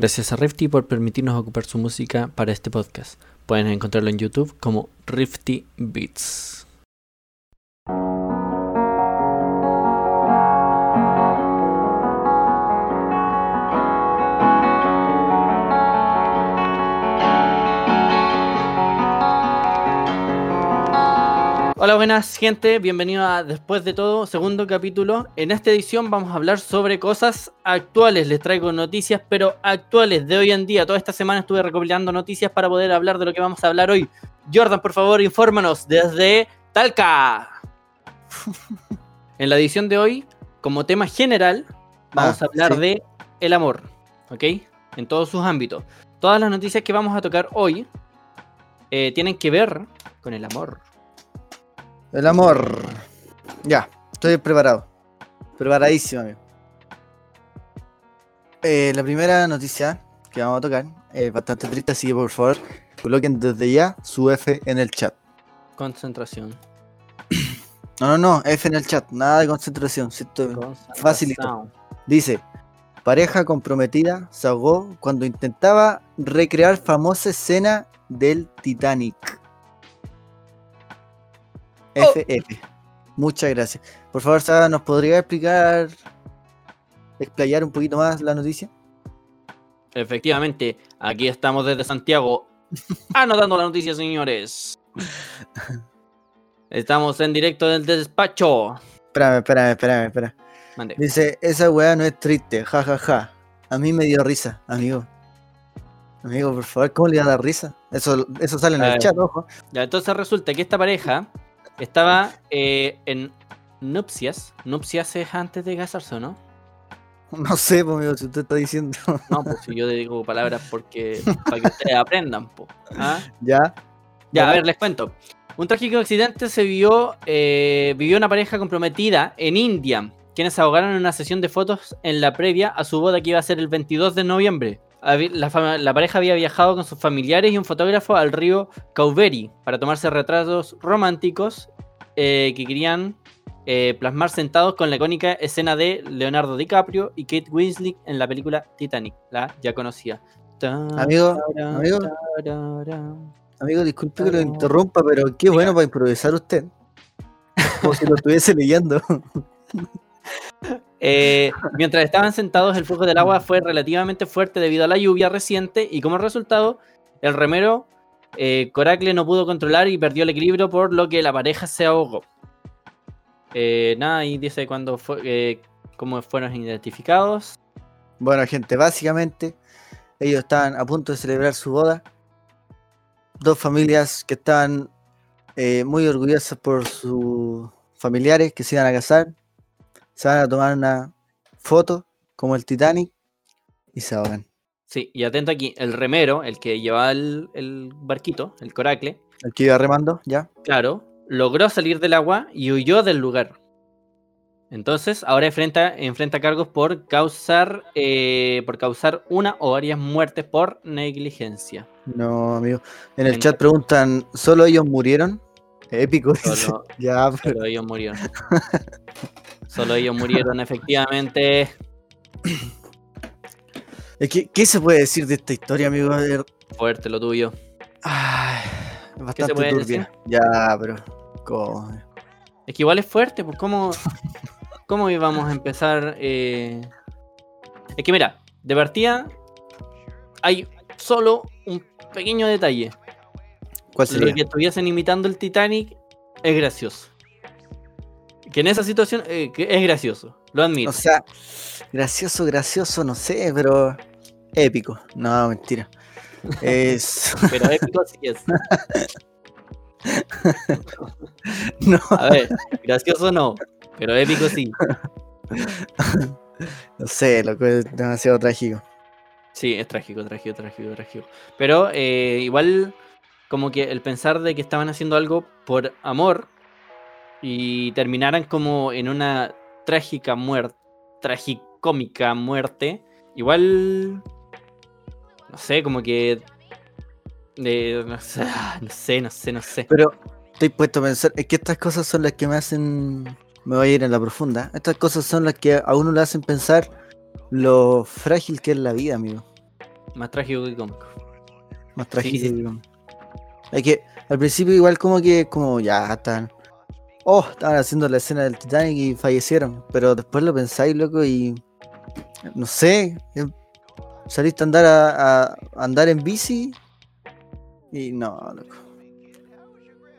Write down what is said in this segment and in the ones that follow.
Gracias a Rifty por permitirnos ocupar su música para este podcast. Pueden encontrarlo en YouTube como Rifty Beats. Hola, buenas gente, bienvenido a Después de todo, segundo capítulo. En esta edición vamos a hablar sobre cosas actuales. Les traigo noticias, pero actuales de hoy en día. Toda esta semana estuve recopilando noticias para poder hablar de lo que vamos a hablar hoy. Jordan, por favor, infórmanos desde Talca. en la edición de hoy, como tema general, vamos Ah, a hablar sí. de el amor, ¿ok? En todos sus ámbitos. Todas las noticias que vamos a tocar hoy eh, tienen que ver con el amor. El amor. Ya, estoy preparado. Preparadísimo, amigo. Eh, la primera noticia que vamos a tocar es bastante triste, así que por favor coloquen desde ya su F en el chat. Concentración. No, no, no, F en el chat, nada de concentración. si esto- Facilito. Concentración. Dice, pareja comprometida se ahogó cuando intentaba recrear famosa escena del Titanic. FF. Muchas gracias. Por favor, Sara, ¿nos podría explicar, explayar un poquito más la noticia? Efectivamente, aquí estamos desde Santiago anotando la noticia, señores. Estamos en directo del despacho. Espérame, espérame, espérame, espérame. Mande. Dice, esa weá no es triste, ja, ja, ja. A mí me dio risa, amigo. Amigo, por favor, ¿cómo le va a dar risa? Eso, eso sale en el chat, ojo. Ya, entonces resulta que esta pareja estaba eh, en nupcias. Nupcias es antes de casarse, ¿o ¿no? No sé, pues, amigo, si usted está diciendo. No, pues si yo digo palabras porque para que ustedes aprendan, po. ¿Ah? ya. Ya, a ver, les cuento. Un trágico accidente se vio, eh, vivió una pareja comprometida en India, quienes ahogaron en una sesión de fotos en la previa a su boda que iba a ser el 22 de noviembre. La, pareja había viajado con sus familiares y un fotógrafo al río Cauveri para tomarse retratos románticos eh, que querían eh, plasmar sentados con la icónica escena de Leonardo DiCaprio y Kate Winslet en la película Titanic, la ya conocida. Amigo, amigo. Amigo, disculpe que lo interrumpa, pero qué bueno para improvisar usted. Como si lo estuviese leyendo. Eh, mientras estaban sentados, el flujo del agua fue relativamente fuerte debido a la lluvia reciente y como resultado, el remero eh, Coracle no pudo controlar y perdió el equilibrio por lo que la pareja se ahogó. Eh, nada, y dice cuándo fue, cómo fueron identificados. Bueno, gente, básicamente ellos estaban a punto de celebrar su boda. Dos familias que estaban muy orgullosas por sus familiares que se iban a casar. Se van a tomar una foto como el Titanic y se ahogan. Sí, y atento aquí, el remero, el que llevaba el, el barquito, el Coracle, El que iba remando, ya. claro, logró salir del agua y huyó del lugar. Entonces, ahora enfrenta, enfrenta cargos por causar, eh, por causar una o varias muertes por negligencia. No, amigo. En el En- chat preguntan, ¿solo ellos murieron? Épico. Solo- Ya, pero Solo ellos murieron. Solo ellos murieron, efectivamente. Que, ¿qué se puede decir de esta historia, amigo? Fuerte lo tuyo. Ay, es bastante turbia. Ya, pero. ¿cómo? Es que igual es fuerte, pues cómo, cómo íbamos a empezar. eh? Es que mira, de partida hay solo un pequeño detalle. ¿Cuál Lo sería? que estuviesen imitando el Titanic es gracioso. Que en esa situación eh, que es gracioso, lo admito. O sea, gracioso, gracioso, no sé, pero épico. No, mentira. Es. pero épico sí es. no, A ver, gracioso no, pero épico sí. no sé, loco, es demasiado trágico. Sí, es trágico, trágico, trágico, trágico. Pero eh, igual, como que el pensar de que estaban haciendo algo por amor y terminaran como en una trágica muerte, tragicómica muerte, igual, no sé, como que... eh, no, sé, no sé, no sé, no sé. Pero estoy puesto a pensar, es que estas cosas son las que me hacen. Me voy a ir en la profunda. Estas cosas son las que a uno le hacen pensar lo frágil que es la vida, amigo. Más trágico que cómico. Más trágico. sí. digamos. Es que al principio igual como que como ya están. Oh, estaban haciendo la escena del Titanic y fallecieron. Pero después lo pensáis, loco, y no sé. eh, Saliste a andar a, andar en bici y no, loco.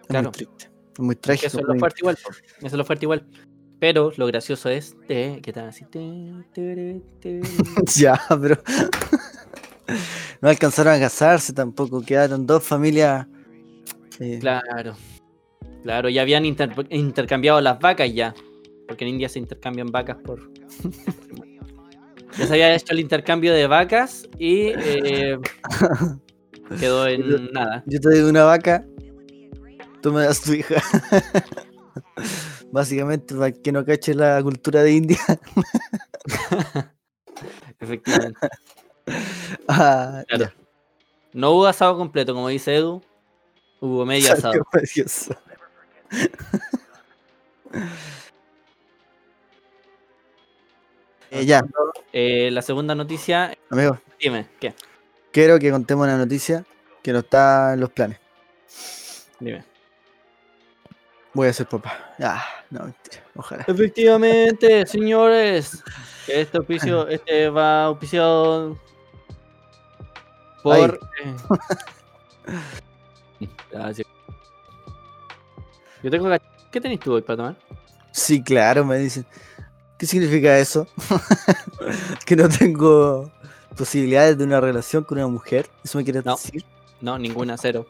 Es Claro. muy triste. Es muy trágico. Eso es lo fuerte igual. Eso es lo fuerte igual. Pero lo gracioso es te- que están así. ya, pero no alcanzaron a casarse tampoco. Quedaron dos familias. Claro. Claro, ya habían inter- intercambiado las vacas ya. Porque en India se intercambian vacas por. ya se había hecho el intercambio de vacas y eh, quedó en nada. Yo te doy una vaca, tú me das tu hija. Básicamente, para que no cache la cultura de India. Efectivamente. Ah, Claro. No hubo asado completo, como dice Edu. Hubo medio asado. Eh, ya, Eh, la segunda noticia, amigo, dime, ¿qué? quiero que contemos una noticia que no está en los planes. Dime. Voy a ser papá. Ah, no, mentira, ojalá. Efectivamente, señores. Este auspicio, este va auspiciado por. eh, Gracias. Yo tengo que. ¿Qué tenés tú hoy para tomar? Sí, claro, me dicen. ¿Qué significa eso? que no tengo posibilidades de una relación con una mujer. ¿Eso me quieres No. decir? No, ninguna, cero.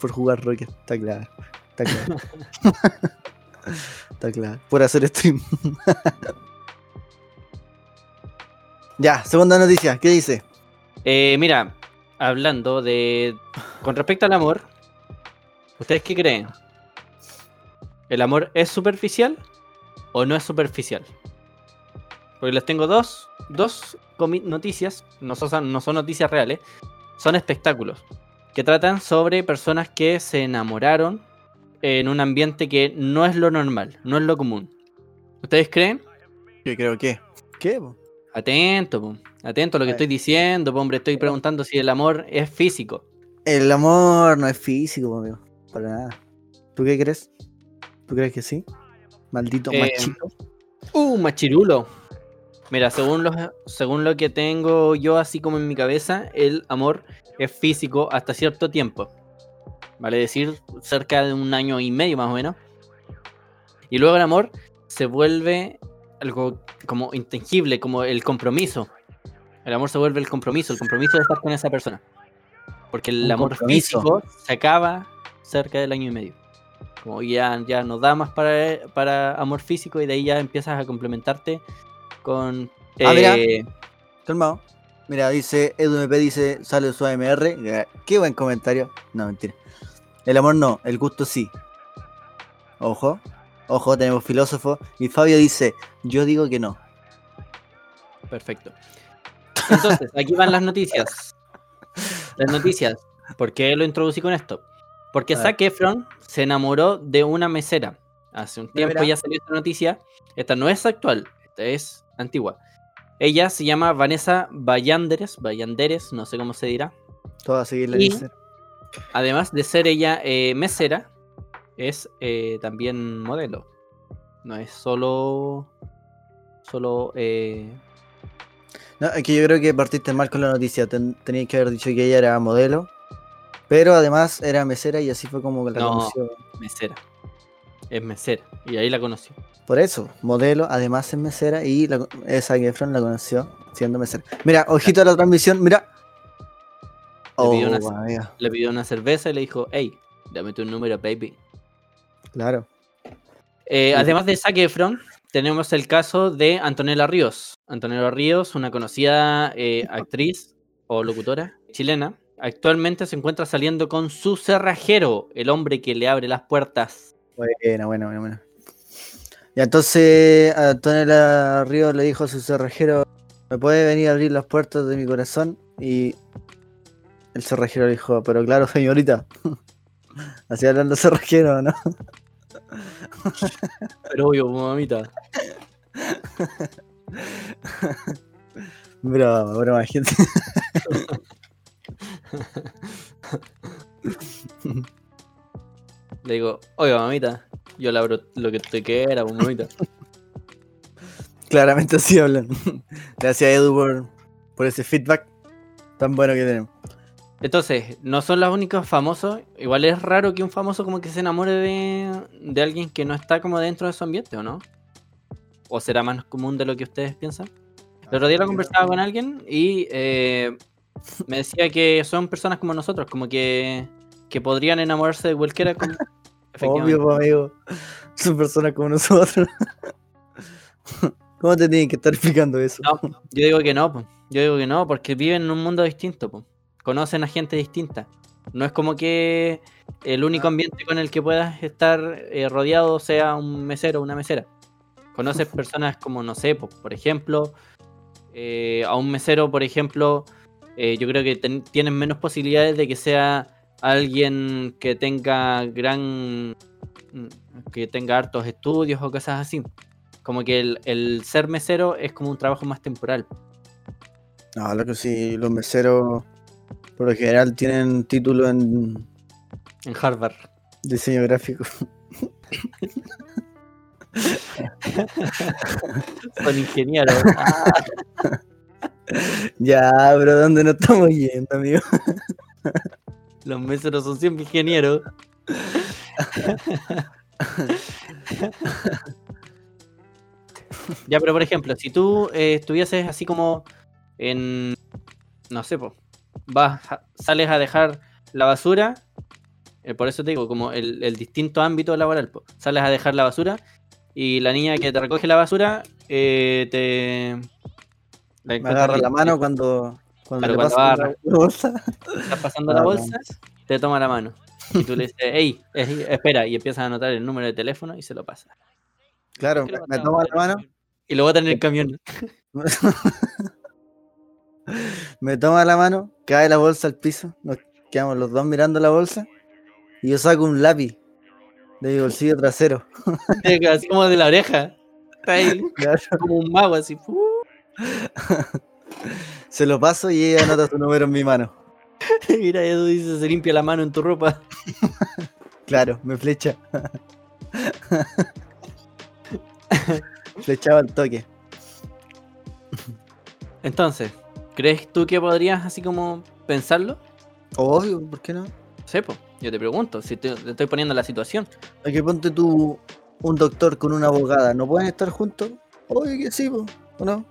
Por jugar Rocket, está claro. Está claro. está claro. Por hacer stream. ya, segunda noticia. ¿Qué dice? Eh, mira, hablando de. Con respecto al amor, ¿ustedes qué creen? ¿El amor es superficial o no es superficial? Porque les tengo dos, dos noticias, no son, no son noticias reales, son espectáculos que tratan sobre personas que se enamoraron en un ambiente que no es lo normal, no es lo común. ¿Ustedes creen? Yo creo que. ¿Qué? Atento, po, atento a lo que A estoy diciendo, po, hombre, estoy preguntando si el amor es físico. El amor no es físico, amigo. Para nada. ¿Tú qué crees? ¿Tú crees que sí? Maldito Eh, machito. Uh, machirulo. Mira, según, los, según lo que tengo yo así como en mi cabeza, el amor es físico hasta cierto tiempo. Vale decir, cerca de un año y medio más o menos. Y luego el amor se vuelve algo como intangible, como el compromiso. El amor se vuelve el compromiso, el compromiso de estar con esa persona. Porque el Un amor compromiso. físico se acaba cerca del año y medio. Como ya, ya no da más para, para amor físico y de ahí ya empiezas a complementarte con... Ah, mira. eh, Calmado. Mira, dice, EduMP dice, sale su AMR. Qué buen comentario. No, mentira. El amor no, el gusto sí. Ojo, ojo, tenemos filósofo. Y Fabio dice, yo digo que no. Perfecto. Entonces, aquí van las noticias. Las noticias. ¿Por qué lo introducí con esto? Porque. Zac Efron se enamoró de una mesera. Hace un tiempo ya salió esta noticia. Esta no es actual, esta es antigua. Ella se llama Vanessa Vallanderes, Vallanderes, no sé cómo se dirá. Todo a seguir la Y- lista. Además de ser ella eh, mesera, es eh, también modelo. No es solo. Solo. eh, No, es que yo creo que partiste mal con la noticia. Ten- tenías que haber dicho que ella era modelo. Pero además era mesera y así fue como la No. conoció. mesera. Es mesera. Y ahí la conoció. Por eso, modelo, además es mesera y la, esa Efron la conoció siendo mesera. Mira, ojito a la transmisión, mira. Le Oh, pidió una- vaya, Le pidió una cerveza y le dijo, hey, dame tu número, baby. Claro. Eh, además de Zac Efron, tenemos el caso de Antonella Ríos. Antonella Ríos, una conocida eh, actriz o locutora chilena, actualmente se encuentra saliendo con su cerrajero, el hombre que le abre las puertas. Buena, buena, buena, buena. Y entonces Antonella Ríos le dijo a su cerrajero, ¿me puede venir a abrir las puertas de mi corazón? Y el cerrajero le dijo, pero claro, señorita. Así hablando cerrajero, ¿no? Pero obvio, mamita. Broma, broma, gente. Le digo, oiga, mamita, yo le abro lo que te quiera, pues, mamita. Claramente así hablan. Gracias Edu por, por ese feedback tan bueno que tenemos. Entonces, no son los únicos famosos. Igual es raro que un famoso como que se enamore de, de alguien que no está como dentro de su ambiente, ¿o no? ¿O será más común de lo que ustedes piensan? El otro día lo conversaba con alguien y eh, me decía que son personas como nosotros, como que, que podrían enamorarse de cualquiera. Como... Obvio, amigo. Son personas como nosotros. ¿Cómo te tienen que estar explicando eso? No, yo digo que no, po. yo digo que no, porque viven en un mundo distinto, po. Conocen a gente distinta. No es como que el único ambiente con el que puedas estar eh, rodeado sea un mesero o una mesera. Conoces personas como, no sé, po, por ejemplo, eh, a un mesero, por ejemplo, eh, yo creo que ten- tienen menos posibilidades de que sea alguien que tenga gran. que tenga hartos estudios o cosas así. Como que el, el ser mesero es como un trabajo más temporal. No, lo que sí, los meseros por lo general tienen título en En Harvard. diseño gráfico. Son ingenieros. Ya, pero ¿dónde nos estamos yendo, amigo? los meseros son siempre ingenieros. ya, pero por ejemplo, si tú eh, estuvieses así como en. No sé, po, vas, sales a dejar la basura. eh, por eso te digo, como el, el distinto ámbito laboral. po. Sales a dejar la basura y la niña que te recoge la basura eh, te. la Me agarra la mano cuando, cuando Claro, le cuando paso la agarra. la bolsa. Estás pasando la bolsa, te toma la mano. Y tú le dices, hey, espera, y empiezas a anotar el número de teléfono y se lo pasa. Claro, ¿Qué le me toma la mano, Y lo bota en el camión. me toma la mano, cae la bolsa al piso, nos quedamos los dos mirando la bolsa y yo saco un lápiz de mi bolsillo trasero. Así como de la oreja. Está ahí Claro. como un mago, así. Se lo paso y ella anota su número en mi mano. Mira, Edu dice, se limpia la mano en tu ropa. Claro, me flecha. Flechaba al toque. Entonces, ¿crees tú que podrías así como pensarlo? Obvio, ¿por qué no? Sepo, yo te pregunto, si te, te estoy poniendo en la situación. Hay que ponte tú un doctor con una abogada, ¿no pueden estar juntos? Obvio que sí, po, ¿o no?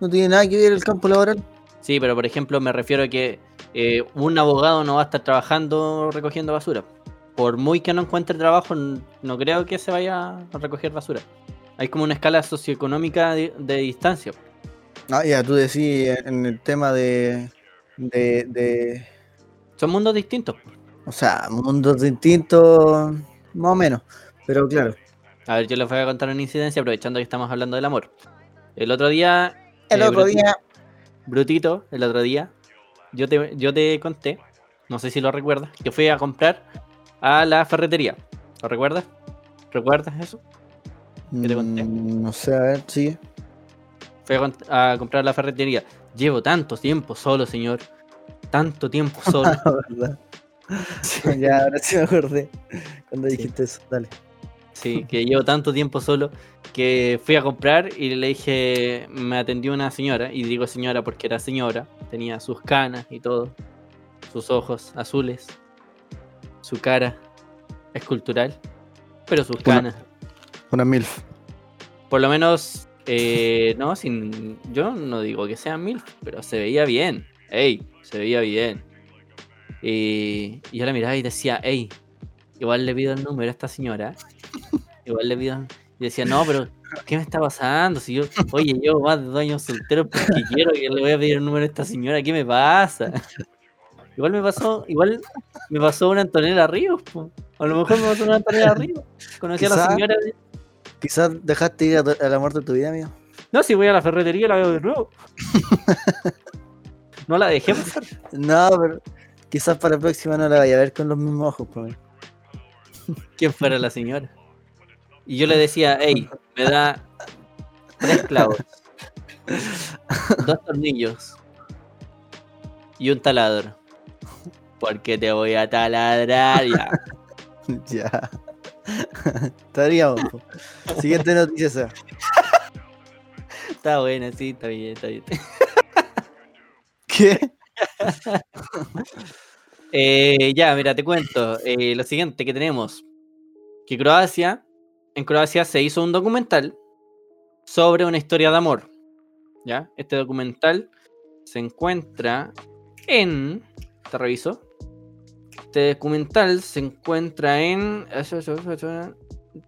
No tiene nada que ver el campo laboral. Sí, pero por ejemplo me refiero a que eh, un abogado no va a estar trabajando recogiendo basura. Por muy que no encuentre trabajo, no creo que se vaya a recoger basura. Hay como una escala socioeconómica de, de distancia. Ah, ya, tú decís en el tema de, de, de, Son mundos distintos. o sea, mundos distintos, más o menos, pero claro. A ver, yo les voy a contar una incidencia aprovechando que estamos hablando del amor. El otro día... El eh, otro día, Brutito, el otro día, yo te, yo te conté, no sé si lo recuerdas, que fui a comprar a la ferretería. ¿Lo recuerdas? ¿Recuerdas eso? ¿Qué te conté? mm, no sé, a ver, sigue. Fui a, comprar a la ferretería. Llevo tanto tiempo solo, señor. Tanto tiempo solo. Ah, verdad. ya, ahora sí me acordé cuando dijiste eso, dale. Sí, que llevo tanto tiempo solo que fui a comprar y le dije, me atendió una señora, y digo señora porque era señora, tenía sus canas y todo, sus ojos azules, su cara escultural, pero sus Una- canas. Una MILF. Por lo menos, eh, no, sin, yo no digo que sean mil, pero se veía bien, ey, se veía bien. Y, y yo la miraba y decía, ey, igual le pido el número a esta señora. Igual le pido. Y decía, no, pero ¿qué me está pasando? Si yo, oye, yo más de dos años soltero porque quiero que le voy a pedir el número a esta señora, ¿qué me pasa? Igual me pasó, igual me pasó una Antonella Ríos, po. a lo mejor me pasó una Antonella Ríos. Conocí a la señora. Quizás dejaste ir a tu- al amor de tu vida, amigo. No, si voy a la ferretería la veo de nuevo. No la dejé pasar. No, pero quizás para la próxima no la vaya a ver con los mismos ojos, por mí. quién fuera la señora. Y yo le decía, hey, me da tres clavos, dos tornillos y un taladro. Porque te voy a taladrar ya. Ya. Estaríamos. po. Siguiente noticia. Seba. Está buena, sí, está bien, está bien. ¿Qué? Eh, ya, mira, te cuento. eh, lo siguiente que tenemos. Que Croacia, en Croacia se hizo un documental sobre una historia de amor. ¿Ya? Este documental se encuentra en... Te reviso. Este documental se encuentra en...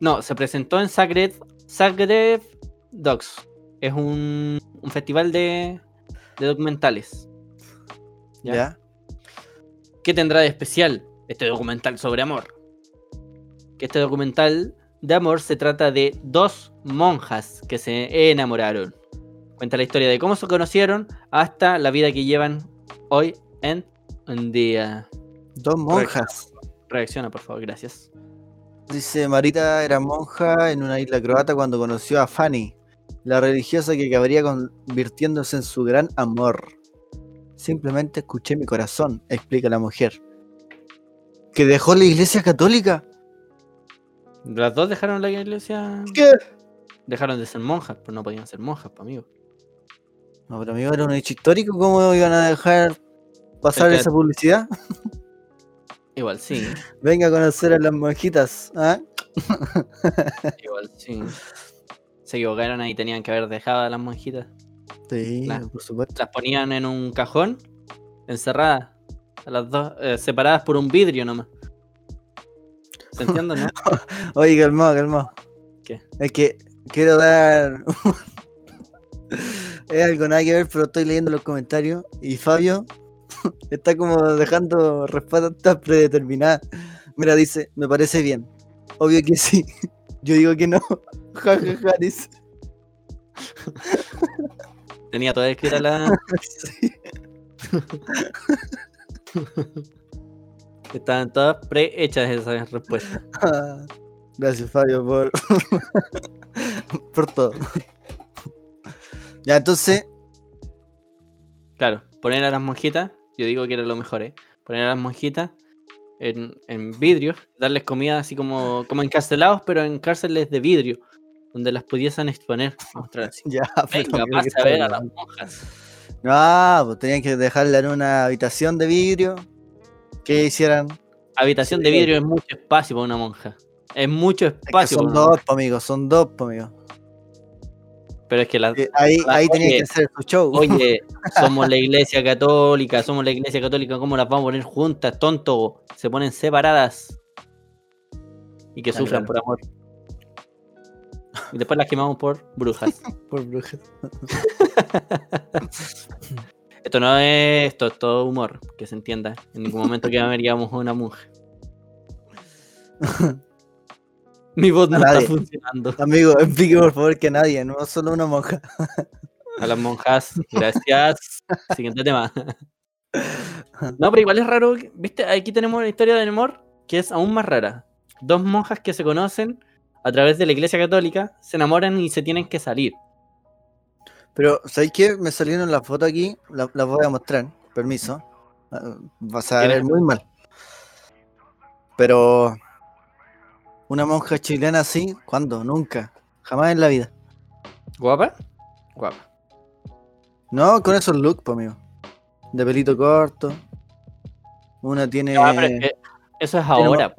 No, se presentó en Zagreb, Zagreb Docs. Es un, un festival de, de documentales. ¿Ya? ¿Ya? ¿Qué tendrá de especial este documental sobre amor? Que este documental de amor se trata de dos monjas que se enamoraron. Cuenta la historia de cómo se conocieron hasta la vida que llevan hoy en un día. Dos monjas. Reacciona, por favor, gracias. Dice Marita era monja en una isla croata cuando conoció a Fanny, la religiosa que acabaría convirtiéndose en su gran amor. Simplemente escuché mi corazón, explica la mujer. ¿Que dejó la iglesia católica? Las dos dejaron la iglesia. ¿Qué? Dejaron de ser monjas, pero no podían ser monjas, pues, amigo. No, pero amigo, era un hecho histórico. ¿Cómo iban a dejar pasar Es que- esa publicidad? Igual sí, Venga a conocer a las monjitas. ¿ah? igual sí. Se equivocaron ahí, tenían que haber dejado a las monjitas. Sí, Claro. por supuesto. las ponían en un cajón, encerradas, a las dos, eh, separadas por un vidrio nomás. ¿Se entiende, no? Oye, calmado, calmado. ¿Qué? Es que quiero dar. es algo nada que ver, pero estoy leyendo los comentarios y Fabio está como dejando respuestas predeterminadas. Mira, dice, me parece bien. Obvio que sí. Yo digo que no. Ja, ja, ja, dice. Tenía toda escrita la. Sí. Estaban todas prehechas esas respuestas. Ah, Gracias, Fabio, por, por todo. Ya, entonces, Claro, poner a las monjitas, yo digo que era lo mejor, ¿eh? Poner a las monjitas en, en vidrio, darles comida así como, como encarcelados, pero en cárceles de vidrio, donde las pudiesen exponer. Mostrar así. ya, Venga, a ver a las monjas. Ah, pues tenían que dejarla en una habitación de vidrio. Que hicieran. Habitación de vidrio es mucho espacio para una monja. Es mucho Es que espacio son una monja. dos, po, amigo, son dos, po, amigo. Pero es que las, Eh, Ahí, Ah, oye, que hacer su show. Oye, somos la iglesia católica, somos la iglesia católica, ¿cómo las vamos a poner juntas, tonto? Se ponen separadas. Y que Ah, sufran claro. por amor. Y después las quemamos por brujas. Por brujas. Esto no es esto, es todo humor, que se entienda. En ningún momento que veríamos a una monja. Mi voz no está funcionando. Amigo, explique por favor que nadie, no solo una monja. A las monjas, gracias. Siguiente tema. No, pero igual es raro. ¿Viste? Aquí tenemos una historia de amor que es aún más rara. Dos monjas que se conocen a través de la iglesia católica, se enamoran y se tienen que salir. Pero, ¿sabéis qué? Me salieron las fotos aquí, la- las voy a mostrar, permiso. Ah, Vas a ver muy mal. Pero, una monja chilena así, ¿cuándo? Nunca. Jamás en la vida. ¿Guapa? Guapa. No, con esos looks, pues, amigo. De pelito corto. Una tiene No, pero es que eso es ahora.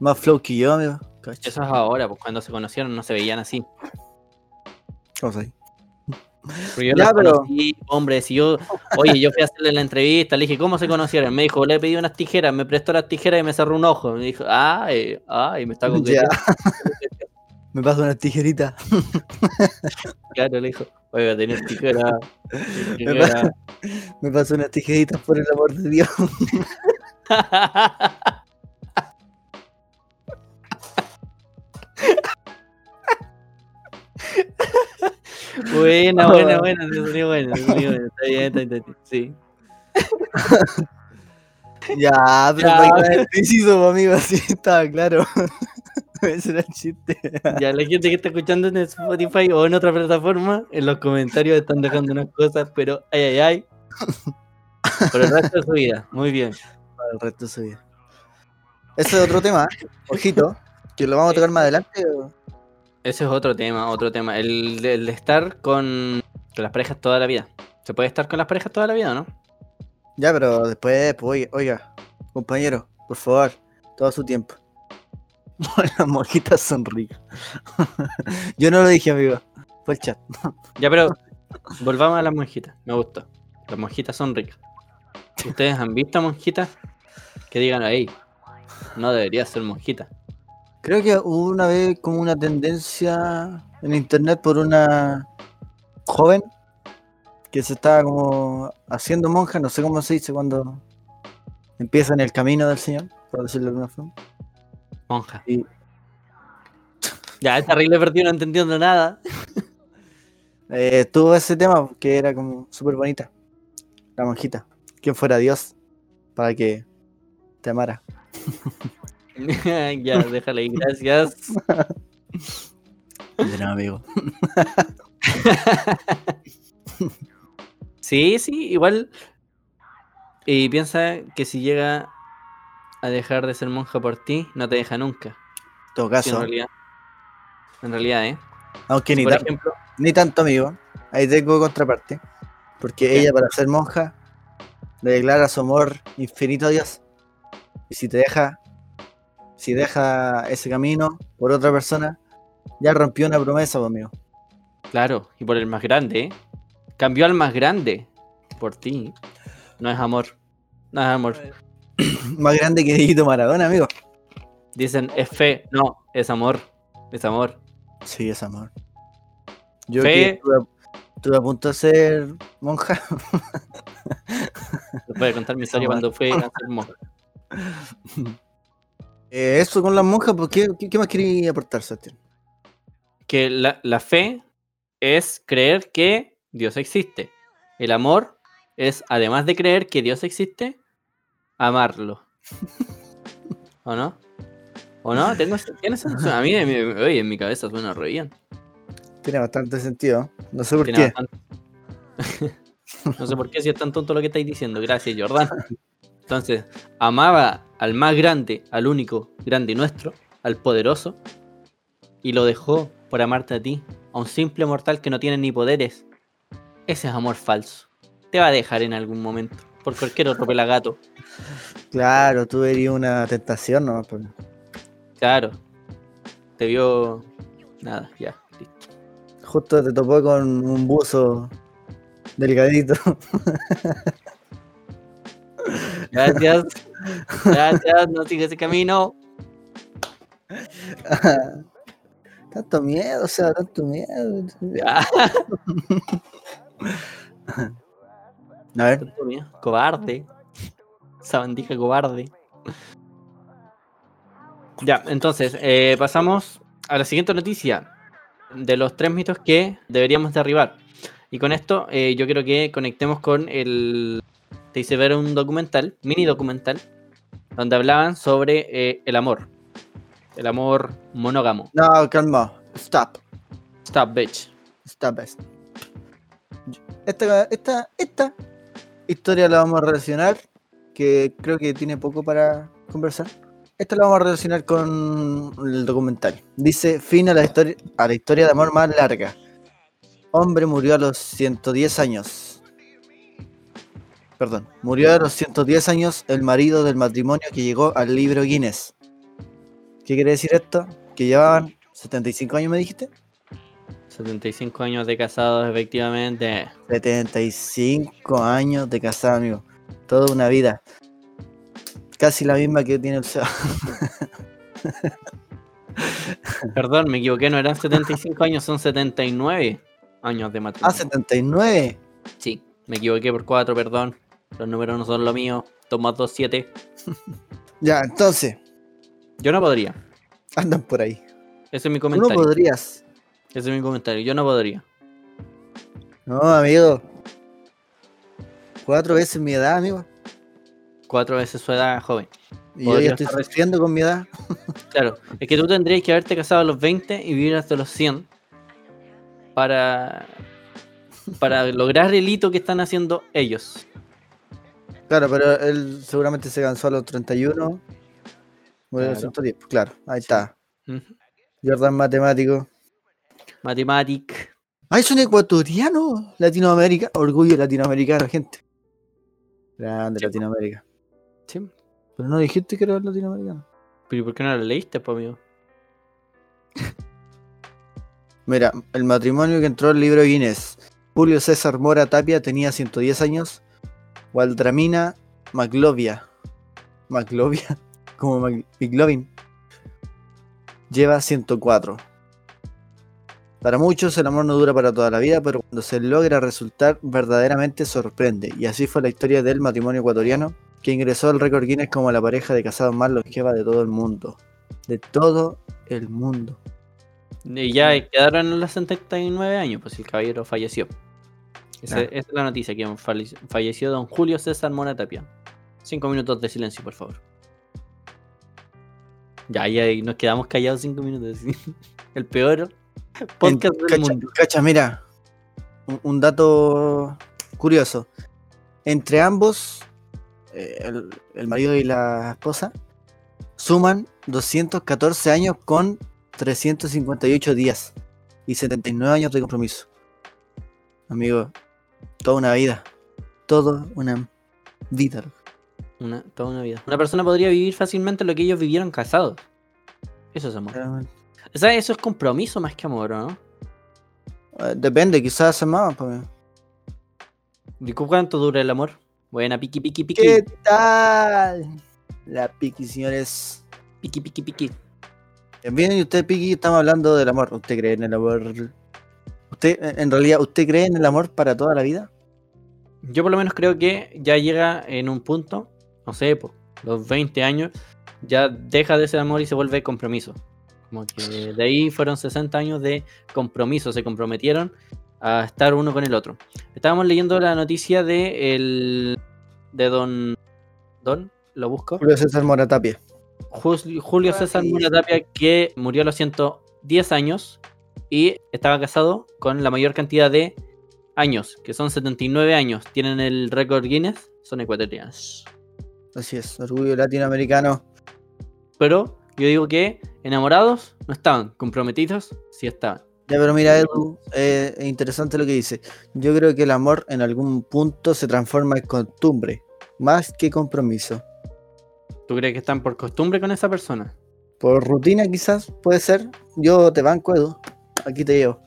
más flow que yo, amigo. Eso es ahora, pues cuando se conocieron no se veían así. ¿Cómo se yo Ya, las pero- conocí, hombre, si yo, oye, yo fui a hacerle la entrevista, le dije, ¿cómo se conocieron? Me dijo, le pedí unas tijeras, me prestó las tijeras y me cerró un ojo. Me dijo, ay, ay, me está coqueteando. Me paso una tijerita. Claro, le dijo, oiga, tenés tijera. tenés Me tijera. Me paso unas tijeritas por el amor de Dios. Buena, buena, buena, te salió buena, te salió buena. Está bien, está bien, está bien, Sí. Ya, pero Ya. para que explícito, amigo, así estaba claro. Ese era el chiste. Ya la gente que está escuchando en Spotify o en otra plataforma, en los comentarios están dejando unas cosas, pero ay, ay, ay. Por el resto de su vida. Muy bien. para el resto de su vida. Ese es otro tema, ojito, que lo vamos a tocar más adelante. o- Ese es otro tema, otro tema. El, de- el estar con, con las parejas toda la vida. ¿Se puede estar con las parejas toda la vida o no? Ya, pero después, pues, oiga, oiga, compañero, por favor, todo su tiempo. Las monjitas son ricas. Yo no lo dije, amigo. Fue el chat. Ya, pero volvamos a las monjitas. Me gustó. Las monjitas son ricas. ¿Ustedes han visto monjitas? Que digan ahí. No debería ser monjita. Creo que hubo una vez como una tendencia en internet por una joven que se estaba como haciendo monja, no sé cómo se dice cuando empieza en el camino del Señor, por decirlo de alguna forma. Monja. Y- Ya, es terrible perdido, no entendiendo nada. Eh, tuvo ese tema que era como súper bonita. La monjita. Quien fuera Dios para que te amara. ya, déjale ahí, gracias. De nada, amigo. Sí, sí, igual. Y piensa que si llega a dejar de ser monja por ti, no te deja nunca. En todo Sí, en caso, realidad. En realidad, ¿eh? aunque ni, Por tan- ejemplo, ni tanto, amigo. Ahí tengo contraparte. Porque ¿Qué? ella, para ser monja, le declara su amor infinito a Dios. Y si te deja, si deja ese camino por otra persona, ya rompió una promesa, amigo. claro, y por el más grande, ¿eh? Cambió al más grande por ti. No es amor. No es amor. Más grande que Dieguito Maradona, amigo. Dicen, es fe. No, es amor. Es amor. Sí, es amor. Yo Fe. que estuve, a- estuve a punto de ser monja. Les voy a contar mi historia cuando fue a ser monja. Eh, eso con las monjas, ¿por qué, qué, más quería aportar, Sebastián? Que la, la fe es creer que Dios existe. El amor es, además de creer que Dios existe, amarlo. ¿O no? ¿O no? Tengo, ¿Tiene sentido? A mí, en mi, oye, en mi cabeza suena re bien. Tiene bastante sentido. No sé por Tiene qué. bastante- no sé por qué si es tan tonto lo que estáis diciendo. Gracias, Jordán. Entonces, amaba al más grande, al único grande nuestro, al poderoso, y lo dejó por amarte a ti, a un simple mortal que no tiene ni poderes. Ese es amor falso. Te va a dejar en algún momento, por cualquier otro pelagato. Claro, tú verías una tentación, ¿no? Pues, Claro. Te vio. Nada, ya, listo. Justo te topó con un buzo delgadito. Gracias. Gracias, no sigue ese camino. tanto miedo, o sea, tanto miedo. A ver. Cobarde. Esa bandija cobarde. Ya, entonces, eh, pasamos a la siguiente noticia de los tres mitos que deberíamos derribar. Y con esto eh, yo quiero que conectemos con el... Te hice ver un documental, mini documental, donde hablaban sobre eh, el amor. El amor monógamo. no, calma. Stop. Stop, bitch. Stop it. Esta, esta, esta historia la vamos a relacionar, que creo que tiene poco para conversar. Esta la vamos a relacionar con el documental. Dice, fin a la, historia, a la historia de amor más larga. Hombre murió a los 110 años. Perdón, murió a los 110 años el marido del matrimonio que llegó al libro Guinness. ¿Qué quiere decir esto? Que llevaban 75 años, me dijiste. 75 años de casados, efectivamente. 75 años de casado, amigo. Toda una vida. Casi la misma que tiene el Seba. Perdón, me equivoqué, no eran 75 años, son 79 años de Ah, matrimonio. 79. Sí, me equivoqué por 4, perdón. Los números no son lo mío. 2 más 2, 7. Ya, entonces, Yo no podría. andan por ahí. Ese es mi Tú no comentario. podrías. Ese es mi comentario. Yo no podría. No, amigo. Cuatro veces mi edad, amigo. Cuatro veces su edad joven. Y yo ya estoy sufriendo con mi edad. Claro, es que tú tendrías que haberte casado a los 20 y vivir hasta los 100 para, para lograr el hito que están haciendo ellos. Claro, pero él seguramente se cansó a los 31. Murió a los Claro. 110, pues, claro, ahí está. Jordan matemático. Mathematic. ¡Ay, son ecuatorianos! Latinoamérica, orgullo latinoamericano, gente. Grande Sí. Latinoamérica. Sí. Pero no dijiste que era latinoamericano. Pero ¿y por qué no lo leíste, pues, amigo? Mira, el matrimonio que entró al libro Guinness. Julio César Mora Tapia tenía 110 años. Waldramina Maclovia. Maclovia, como McLovin. Lleva 104. Para muchos el amor no dura para toda la vida, pero cuando se logra resultar verdaderamente sorprende. Y así fue la historia del matrimonio ecuatoriano, que ingresó al récord Guinness como la pareja de casados más longeva de todo el mundo. De todo el mundo. Y ya quedaron los 79 años, pues el caballero falleció. Esa, es la noticia, que falle- falleció don Julio César Mora Tapia. Cinco minutos de silencio, por favor. Ya, ya, y nos quedamos callados cinco minutos. El peor podcast En- del cacha, mundo. cacha, mira, un, un dato curioso. Entre ambos, eh, el, el marido y la esposa, suman 214 años con 358 días y 79 años de compromiso. Amigo, toda una vida. Toda una vida. Una, toda una vida. Una persona podría vivir fácilmente lo que ellos vivieron casados. Eso es amor. Realmente. O sea, eso es compromiso más que amor, ¿o ¿no? Eh, Depende, quizás hace más. pues. ¿Y cu- cuánto dura el amor? Buena, piqui, piqui, piqui. ¿Qué tal? La piqui, señores. Piqui, piqui, piqui. Bien, y usted, Piki, estamos hablando del amor. ¿Usted cree en el amor? ¿Usted, en realidad, usted cree en el amor para toda la vida? Yo por lo menos creo que ya llega en un punto, no sé, por los 20 años, ya deja de ser amor y se vuelve compromiso. Como que de ahí fueron 60 años de compromiso, se comprometieron a estar uno con el otro. Estábamos leyendo la noticia de el de don don, lo busco. Julio César Moratapia. Julio César Mura Tapia, que murió a los 110 años y estaba casado con la mayor cantidad de años, que son 79 años. Tienen el récord Guinness, son ecuatorianos. Así es, orgullo latinoamericano. Pero yo digo que enamorados no estaban, comprometidos sí estaban. Ya, pero mira, Edu, eh, es interesante lo que dice. Yo creo que el amor en algún punto se transforma en costumbre, más que compromiso. ¿Tú crees que están por costumbre con esa persona? Por rutina quizás, puede ser. Yo te banco, Edu. Aquí te llevo.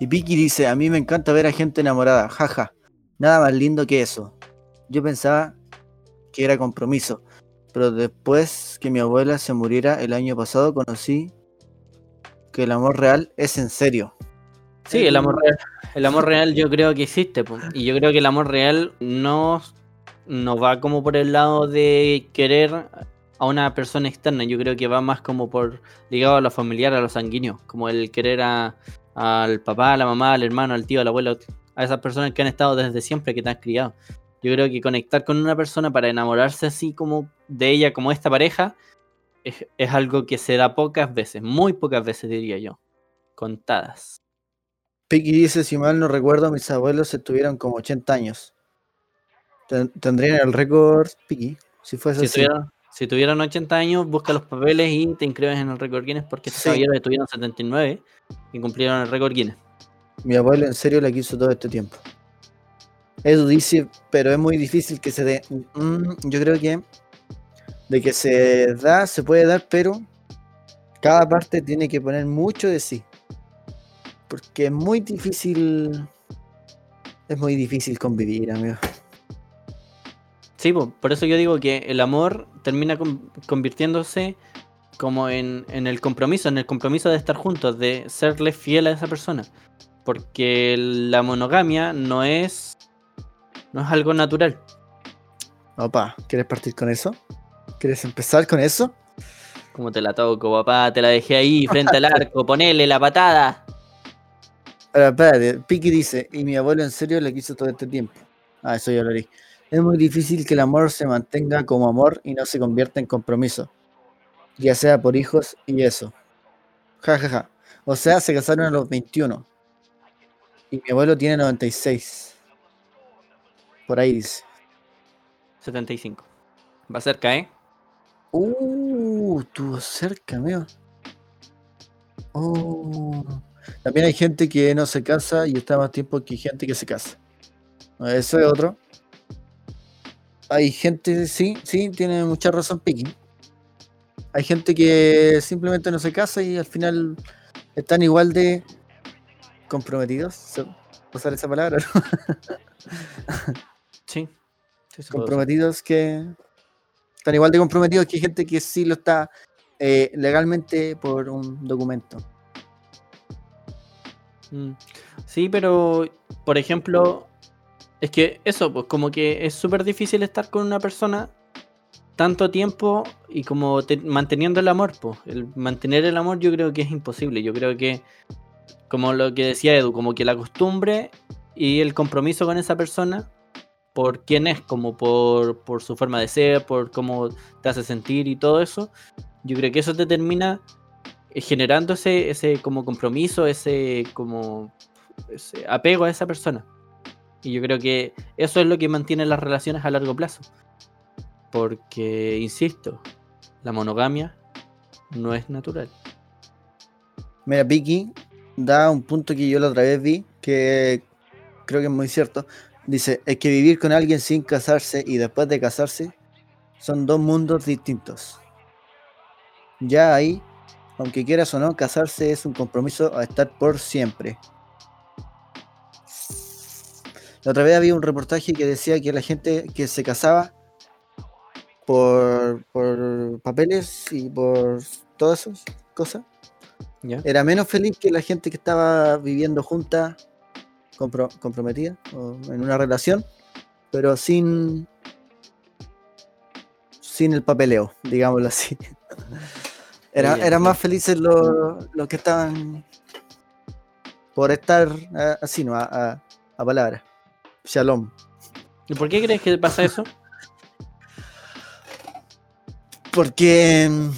Y Piki dice, a mí me encanta ver a gente enamorada, jaja. Nada más lindo que eso. Yo pensaba que era compromiso, pero después que mi abuela se muriera el año pasado conocí que el amor real es en serio. Sí, el amor real. El amor real yo creo que existe. Y yo creo que el amor real no, no va como por el lado de querer a una persona externa. Yo creo que va más como por ligado a lo familiar, a lo sanguíneo. Como el querer a, al papá, a la mamá, al hermano, al tío, al abuelo. A esas personas que han estado desde siempre, que te han criado. Yo creo que conectar con una persona para enamorarse así como de ella, como esta pareja, es, es algo que se da pocas veces. Muy pocas veces diría yo. Contadas. Piki dice, si mal no recuerdo, mis abuelos estuvieron como 80 años. Ten- Tendrían el récord, Piki, si fuese Si así. Si tuvieran 80 años, busca los papeles y te inscribes en el récord Guinness porque estos Sí. caballeros estuvieron 79 y cumplieron el récord Guinness. Mi abuelo en serio la quiso todo este tiempo. Edu dice, pero es muy difícil que se dé. Mm, yo creo que de que se da, se puede dar, pero cada parte tiene que poner mucho de sí. Porque es muy difícil. Es muy difícil convivir, amigo. Sí, po, por eso yo digo que el amor termina con- convirtiéndose como en, en el compromiso, en el compromiso de estar juntos, de serle fiel a esa persona. Porque la monogamia no es, no es algo natural. Opa, ¿quieres partir con eso? ¿Quieres empezar con eso? Como te la toco, papá, te la dejé ahí frente al arco, ponele la patada. Ahora, espérate, Piki dice, y mi abuelo en serio le quiso todo este tiempo. Ah, eso ya lo leí. Es muy difícil que el amor se mantenga como amor y no se convierta en compromiso. Ya sea por hijos y eso. Ja, ja, ja. O sea, se casaron a los 21. Y mi abuelo tiene 96. Por ahí dice. 75. Va cerca, ¿eh? Uh, estuvo cerca, amigo. Oh. También hay gente que no se casa y está más tiempo que gente que se casa. Eso es otro. Hay gente, sí, sí, tiene mucha razón Piki. Hay gente que simplemente no se casa y al final están igual de comprometidos. ¿se- Usar esa palabra, ¿no? Sí. comprometidos que están igual de comprometidos que gente que sí lo está eh, legalmente por un documento. Mm. Sí, pero, por ejemplo, es que eso, pues como que es súper difícil estar con una persona tanto tiempo y como te- manteniendo el amor, pues. El mantener el amor yo creo que es imposible. Yo creo que, como lo que decía Edu, como que la costumbre y el compromiso con esa persona, por quién es, como por, su forma de ser, por cómo te hace sentir y todo eso, yo creo que eso te termina eh, generando ese, ese como compromiso, ese como ese apego a esa persona. Y yo creo que eso es lo que mantiene las relaciones a largo plazo. Porque, insisto, la monogamia no es natural. Mira, Vicky da un punto que yo la otra vez vi, que creo que es muy cierto. Dice, es que vivir con alguien sin casarse y después de casarse son dos mundos distintos. Ya ahí, aunque quieras o no, casarse es un compromiso a estar por siempre. La otra vez había un reportaje que decía que la gente que se casaba por, por papeles y por todas esas cosas ¿ya? era menos feliz que la gente que estaba viviendo junta, compro- comprometida, o en una relación, pero sin sin el papeleo, digámoslo así. Era, eran más felices los, los que estaban por estar ah, así, ¿no? A, a, a palabra. Shalom. ¿Y por qué crees que pasa eso? Porque mm,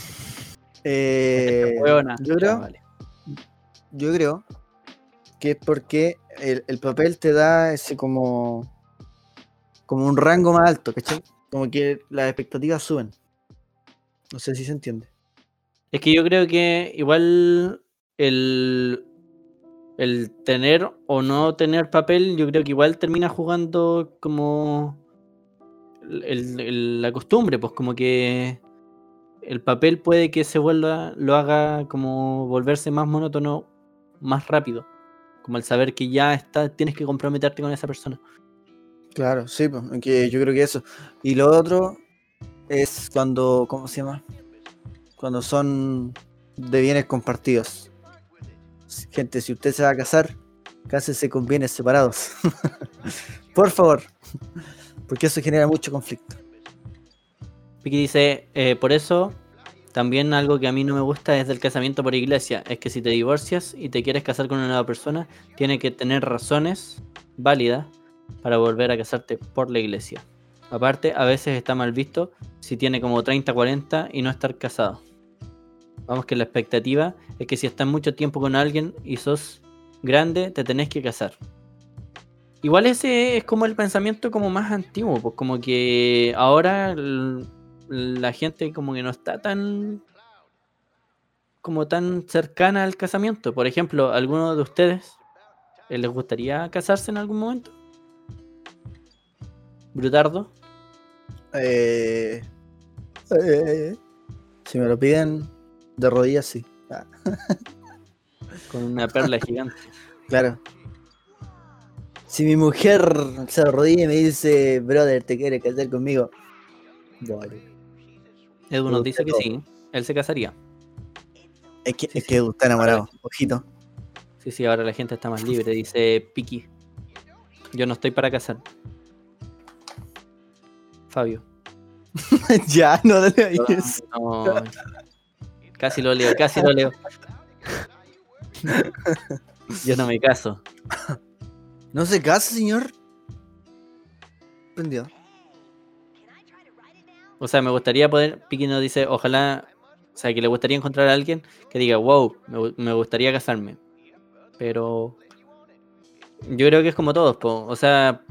eh, yo creo vale. Yo creo que es porque el, el papel te da ese como como un rango más alto, ¿cachai? Como que las expectativas suben. No sé si se entiende. Es que yo creo que igual el, el tener o no tener papel, yo creo que igual termina jugando como el- la costumbre, pues como que el papel puede que se vuelva, lo haga como volverse más monótono más rápido. Como el saber que ya está, tienes que comprometerte con esa persona. Claro, sí, pues, que yo creo que eso. Y lo otro es cuando, ¿cómo se llama? Cuando son de bienes compartidos. Gente, si usted se va a casar, cásese con bienes separados. Por favor. Porque eso genera mucho conflicto. Vicky dice, eh, por eso también algo que a mí no me gusta es del casamiento por iglesia. Es que si te divorcias y te quieres casar con una nueva persona, tiene que tener razones válidas para volver a casarte por la iglesia. Aparte, a veces está mal visto si tiene como 30, 40 y no estar casado. Vamos que la expectativa es que si estás mucho tiempo con alguien y sos grande, te tenés que casar. Igual ese es como el pensamiento como más antiguo, pues como que ahora la gente como que no está tan como tan cercana al casamiento. Por ejemplo, ¿alguno de ustedes eh, les gustaría casarse en algún momento? Brutardo. Eh, eh, si me lo piden de rodillas, sí. Ah, Con una perla gigante. claro. Si mi mujer se arrodilla y me dice, brother, ¿te quieres casar conmigo? Bueno. Edu nos dice que sí, él se casaría. Es que, Sí, es sí. que Edu está enamorado, ojito. Sí, sí, ahora la gente está más libre, dice Piki. Yo no estoy para casar. Fabio. ya, no dale ahí No, no. Casi lo leo, casi lo leo. Yo no me caso. No se casa, señor. Prendió. O sea, me gustaría poder. Piki nos dice, ojalá. O sea, que le gustaría encontrar a alguien que diga, wow, me, me gustaría casarme. Pero. Yo creo que es como todos, po. O sea.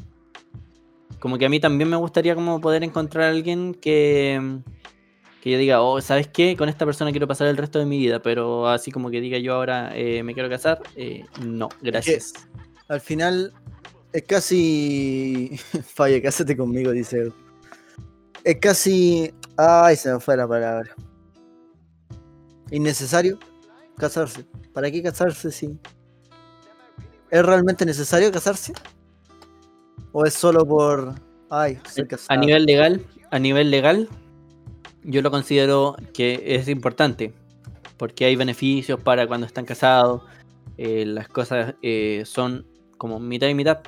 Como que a mí también me gustaría como poder encontrar a alguien que, que yo diga, oh, ¿sabes qué? Con esta persona quiero pasar el resto de mi vida, pero así como que diga yo ahora eh, me quiero casar, eh, no, gracias. Al final es casi. Falla, cásate conmigo, dice. Es casi. Ay, se me fue la palabra. Innecesario casarse. ¿Para qué casarse si.? ¿Es realmente necesario casarse? ¿O es solo por. Ay, A casado? nivel legal, a nivel legal, yo lo considero que es importante, porque hay beneficios para cuando están casados, eh, las cosas eh, son como mitad y mitad.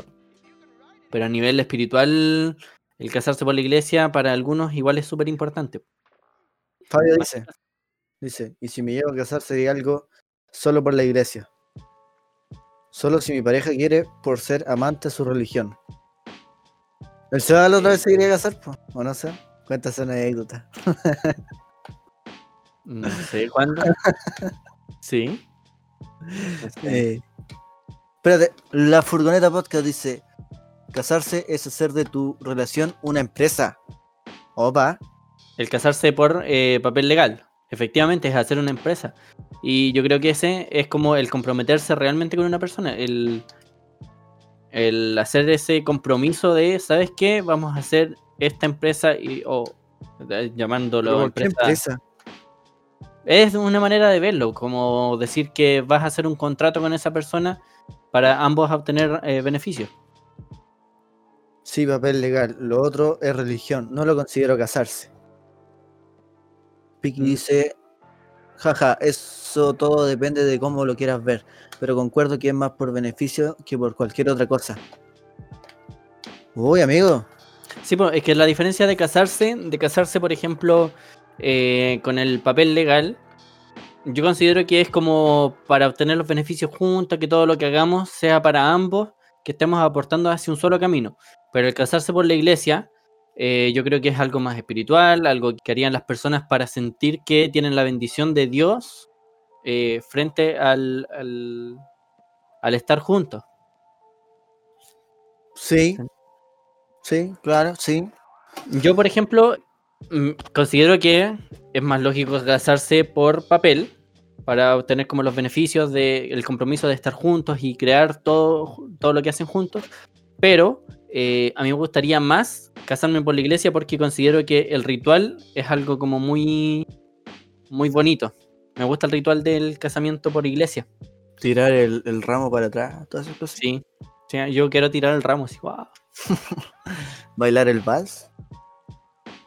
Pero a nivel espiritual, el casarse por la iglesia para algunos igual es súper importante. Fabio dice. Dice, y si me llevo a casar sería algo solo por la iglesia. Solo si mi pareja quiere por ser amante de su religión. ¿El la otra vez se quería casar? po? ¿O no sé? Cuéntase una anécdota. No sé cuándo. sí. Eh, espérate, la furgoneta podcast dice: Casarse es hacer de tu relación una empresa. Opa, El casarse por eh, papel legal, efectivamente, es hacer una empresa. Y yo creo que ese es como el comprometerse realmente con una persona. El, el hacer ese compromiso de, ¿sabes qué? Vamos a hacer esta empresa y, o eh, llamándolo pero ¿por qué empresa. empresa? Es una manera de verlo, como decir que vas a hacer un contrato con esa persona para ambos obtener eh, beneficios. Sí, papel legal. Lo otro es religión. No lo considero casarse. Piki Mm. dice: Jaja, eso todo depende de cómo lo quieras ver. Pero concuerdo que es más por beneficio que por cualquier otra cosa. Uy, amigo. Sí, es que la diferencia de casarse, de casarse, por ejemplo, eh, con el papel legal, yo considero que es como para obtener los beneficios juntos, que todo lo que hagamos sea para ambos, que estemos aportando hacia un solo camino. Pero el casarse por la iglesia, eh, yo creo que es algo más espiritual, algo que harían las personas para sentir que tienen la bendición de Dios eh, frente al, al, al estar juntos. Sí. Sí, claro, sí. Yo, por ejemplo, mm, considero que es más lógico casarse por papel para obtener como los beneficios del compromiso de estar juntos y crear todo, todo lo que hacen juntos. Pero eh, a mí me gustaría más casarme por la iglesia porque considero que el ritual es algo como muy, muy bonito. Me gusta el ritual del casamiento por iglesia. Tirar el, el ramo para atrás, todas esas cosas. Sí. Sí, yo quiero tirar el ramo así, guau. Bailar el vals.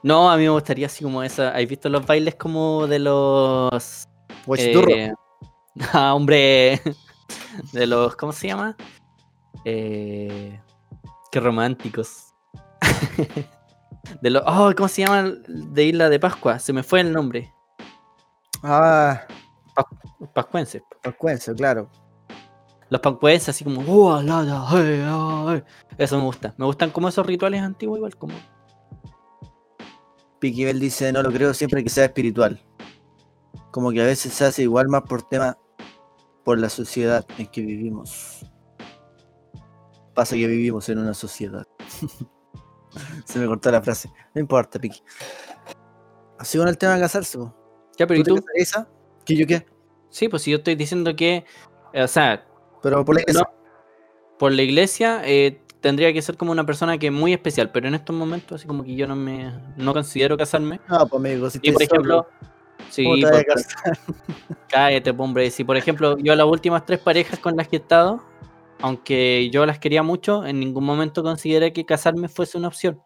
No, a mí me gustaría así como esa. ¿Has visto los bailes como de los Guachiturro. Eh, ah, hombre. De los. ¿Cómo se llama? Eh, qué románticos. De los. Oh, ¿cómo se llama? De Isla de Pascua. Se me fue el nombre. Ah, Pascuenses. pascuense, claro. Los pascuenses, así como. "Oh, la, la, hey, hey". Eso me gusta. Me gustan como esos rituales antiguos, igual como. Piquibel dice, no lo creo siempre que sea espiritual. Como que a veces se hace igual más por tema, por la sociedad en que vivimos. Pasa que vivimos en una sociedad. se me cortó la frase. No importa, Piqui. Así con el tema de casarse. Ya, pero ¿y tú? casarías, Isa? ¿Que yo qué? Sí, pues si yo estoy diciendo que. eh, O sea, Pero por la iglesia. No, por la iglesia eh, tendría que ser como una persona que es muy especial, pero en estos momentos así como que yo no me no considero casarme. No, pues amigo, si Y por ejemplo, sí, ¿cómo te vas a por- cállate, po, hombre. Si por ejemplo yo las últimas tres parejas con las que he estado, aunque yo las quería mucho, en ningún momento consideré que casarme fuese una opción.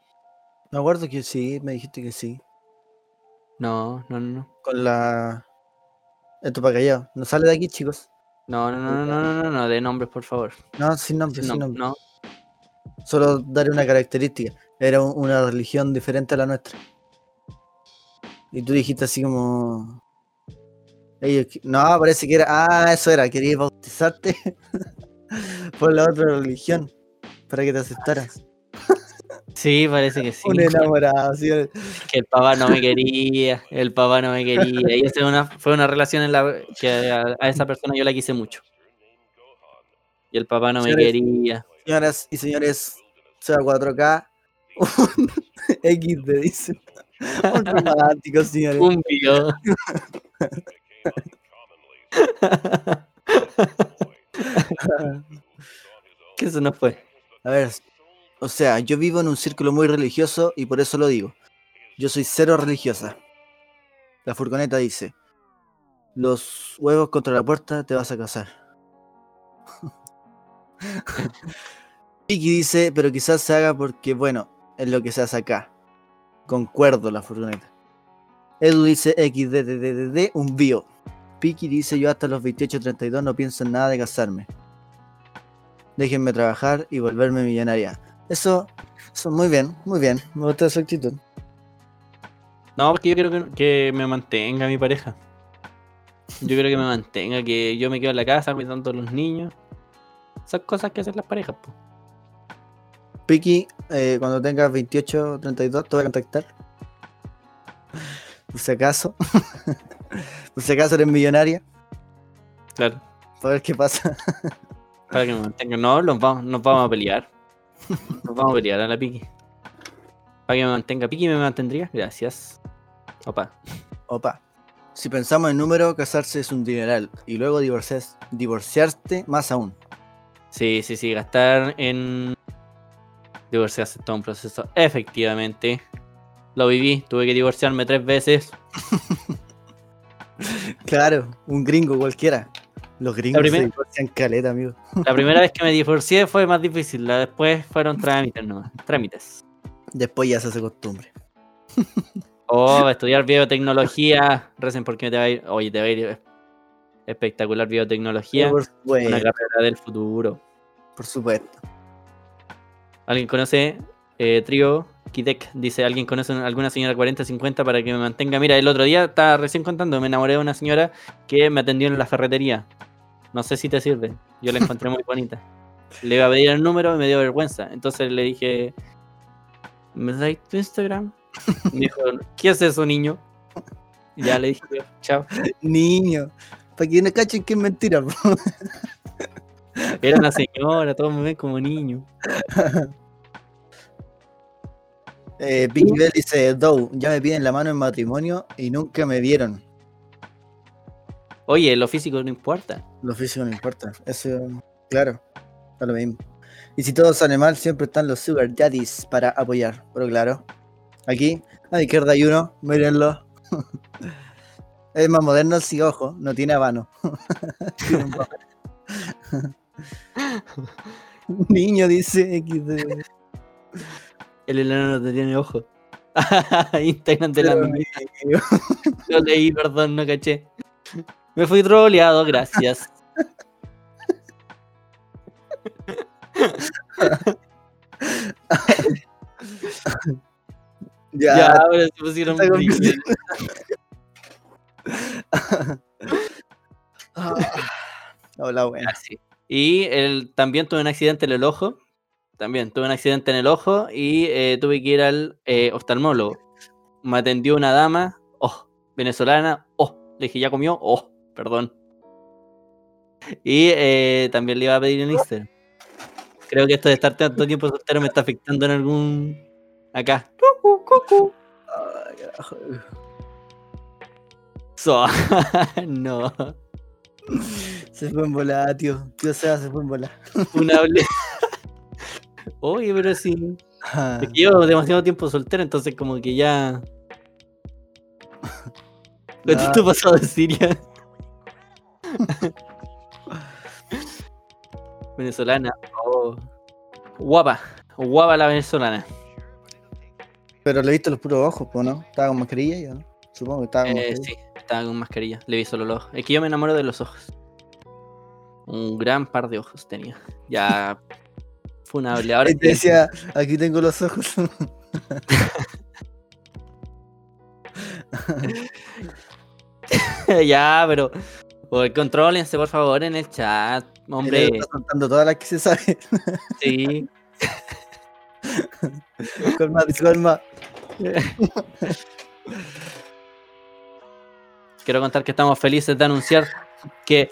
Me acuerdo que sí, me dijiste que sí. No, no, no. Con la... Esto para callado. No sale de aquí, chicos. No, no, no, no, no, no, no, de nombres, por favor. No, sin nombre, No, sin nombre. no. Solo daré una característica. Era un- una religión diferente a la nuestra. Y tú dijiste así como. No, parece que era. Ah, eso era. Querías bautizarte por la otra religión. Para que te aceptaras. Sí, parece que sí. Un enamorado. así, que el papá no me quería, el papá no me quería. Y esa fue una, fue una relación en la que a, a esa persona yo la quise mucho. Y el papá no me quería. Señoras y señores, sea 4K. Un XD, dice. Un romántico, señores. Un video. ¿Qué se nos fue? A ver, o sea, yo vivo en un círculo muy religioso y por eso lo digo. Yo soy cero religiosa. La furgoneta dice, los huevos contra la puerta te vas a casar. Vicky dice, pero quizás se haga porque, bueno, es lo que se hace acá. Concuerdo la furgoneta. Edu dice XDDDD, un bio. Piki dice, yo hasta los 28-32 no pienso en nada de casarme. Déjenme trabajar y volverme millonaria. Eso, eso muy bien, muy bien. Me gusta su actitud. No, porque yo quiero que, que me mantenga mi pareja. Yo quiero que me mantenga, que yo me quedo en la casa cuidando a los niños. Esas cosas que hacen las parejas. Piki, eh, cuando tengas 28 32, te voy a contactar. Por si acaso. Por si acaso eres millonaria. Claro. Para ver qué pasa. Para que me mantenga. No, nos vamos, nos vamos a pelear. Nos vamos a pelear a la Piki. Para que me mantenga. Piki me mantendría. Gracias. Opa. Opa. Si pensamos en número, casarse es un dineral. Y luego divorcias- divorciarte más aún. Sí, sí, sí. Gastar en divorciarse es todo un proceso. Efectivamente. Lo viví. Tuve que divorciarme tres veces. Claro, un gringo cualquiera. Los gringos se divorcian caleta, amigo. La primera vez que me divorcié fue más difícil. La después fueron trámites nomás. Trámites. Después ya se hace costumbre. Oh, estudiar biotecnología. Recen porque te va a ir. Oye, te va a ir espectacular biotecnología. Por Una carrera del futuro. Por supuesto. ¿Alguien conoce eh, Trio Kidek? Dice, ¿alguien conoce alguna señora 40-50 para que me mantenga? Mira, el otro día estaba recién contando, me enamoré de una señora que me atendió en la ferretería. No sé si te sirve. Yo la encontré muy bonita. Le iba a pedir el número y me dio vergüenza. Entonces le dije, ¿me dais tu Instagram? Me dijo, ¿qué es eso, niño? Y ya le dije, chao. Niño. Para que no cachen que es mentira. po. Era una señora, todos me ven como niño. Eh, Big Bell dice, Dow, ya me piden la mano en matrimonio y nunca me dieron. Oye, lo físico no importa. Lo físico no importa. Eso, claro, está lo mismo. Y si todo sale mal, siempre están los Sugar Daddies para apoyar. Pero claro, aquí a la izquierda hay uno, mírenlo. es más moderno, sí, ojo, no tiene habano. Niño dice XD. El enano no te tiene ojo. Instagram de la Lo leí, perdón, no caché. Me fui troleado, gracias. Ya, Ya, ahora se pusieron brillantes. Ah, Hola, bueno. Así. Y el, también tuve un accidente en el ojo. También tuve un accidente en el ojo y eh, tuve que ir al eh, oftalmólogo. Me atendió una dama, oh, venezolana, oh, le dije, ¿ya comió? Oh, perdón. Y eh, también le iba a pedir en Instagram. Creo que esto de estar tanto tiempo soltero me está afectando en algún... Acá. Cucu, cucu. Ay, carajo. So- no. Se fue en volada, tío. Tío Seba se fue en volada. Una Oye, pero sí. Ah, Es que llevo demasiado tiempo soltero, entonces como que ya. ¿Cuánto no, pasado de Siria? venezolana. Oh. Guapa. Guapa la venezolana. Pero le viste los puros ojos, ¿no? Estaba con mascarilla yo, ¿no? Supongo que estaba con Eh, mascarilla. sí, estaba con mascarilla. Le vi solo los ojos. Es que yo me enamoro de los ojos. Un gran par de ojos tenía. Ya. Funable. Ahora te decía, aquí tengo los ojos. ya, pero. Contrólense, por favor, en el chat. Hombre, Está soltando todas las que se sabe. sí. Colma, colma. Quiero contar que estamos felices de anunciar que